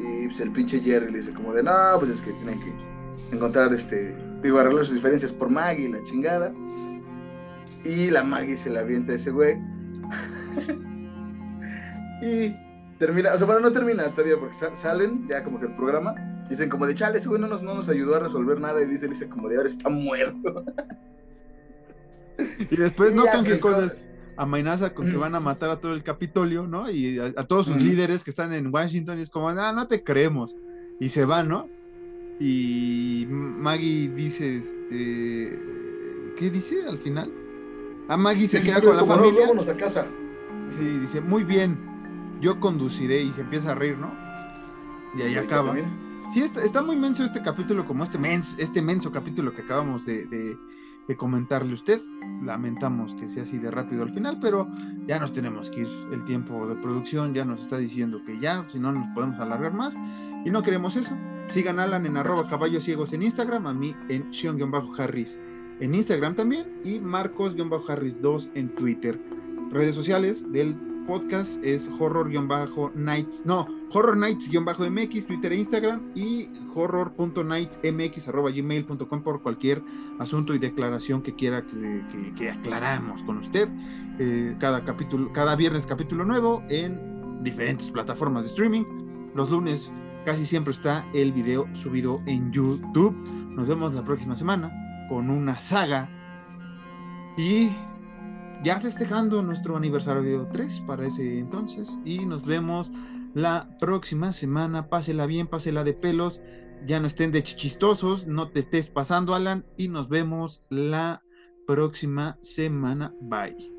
Y pues el pinche Jerry le dice como de, no, pues es que tienen que encontrar este, digo, arreglar sus diferencias por Maggie, la chingada. Y la Maggie se la avienta a ese güey. [LAUGHS] y termina, o sea, bueno, no termina todavía porque salen ya como que el programa, dicen como de chale, ese güey no nos, no nos ayudó a resolver nada y dice, dice como de ahora está muerto. [LAUGHS] Y después Y no pues, cosas. Amenaza con que van a matar a todo el Capitolio, ¿no? Y a, a todos sus líderes que están en Washington. Y es como, ah, no te creemos. Y se van, ¿no? Y Maggie dice, este. ¿Qué dice al final? Ah, Maggie se queda con la como, "No, familia. vámonos a casa. Sí, dice, muy bien, yo conduciré y se empieza a reír, ¿no? Y ahí acaba. Sí, está, está muy menso este capítulo, como este mens, este menso capítulo que acabamos de, de- de comentarle a usted. Lamentamos que sea así de rápido al final, pero ya nos tenemos que ir. El tiempo de producción ya nos está diciendo que ya, si no nos podemos alargar más. Y no queremos eso. Sigan a Alan en arroba caballos ciegos en Instagram, a mí en Sean-Harris en Instagram también y Marcos-Harris 2 en Twitter. Redes sociales del podcast es horror-nights, no, horror nights-mx, Twitter e Instagram y horror.nightsmx.gmail.com por cualquier asunto y declaración que quiera que, aclaramos con usted. Eh, cada capítulo, cada viernes capítulo nuevo en diferentes plataformas de streaming. Los lunes casi siempre está el video subido en YouTube. Nos vemos la próxima semana con una saga y ya festejando nuestro aniversario 3 para ese entonces y nos vemos la próxima semana. Pásela bien, pásela de pelos, ya no estén de chistosos, no te estés pasando Alan y nos vemos la próxima semana. Bye.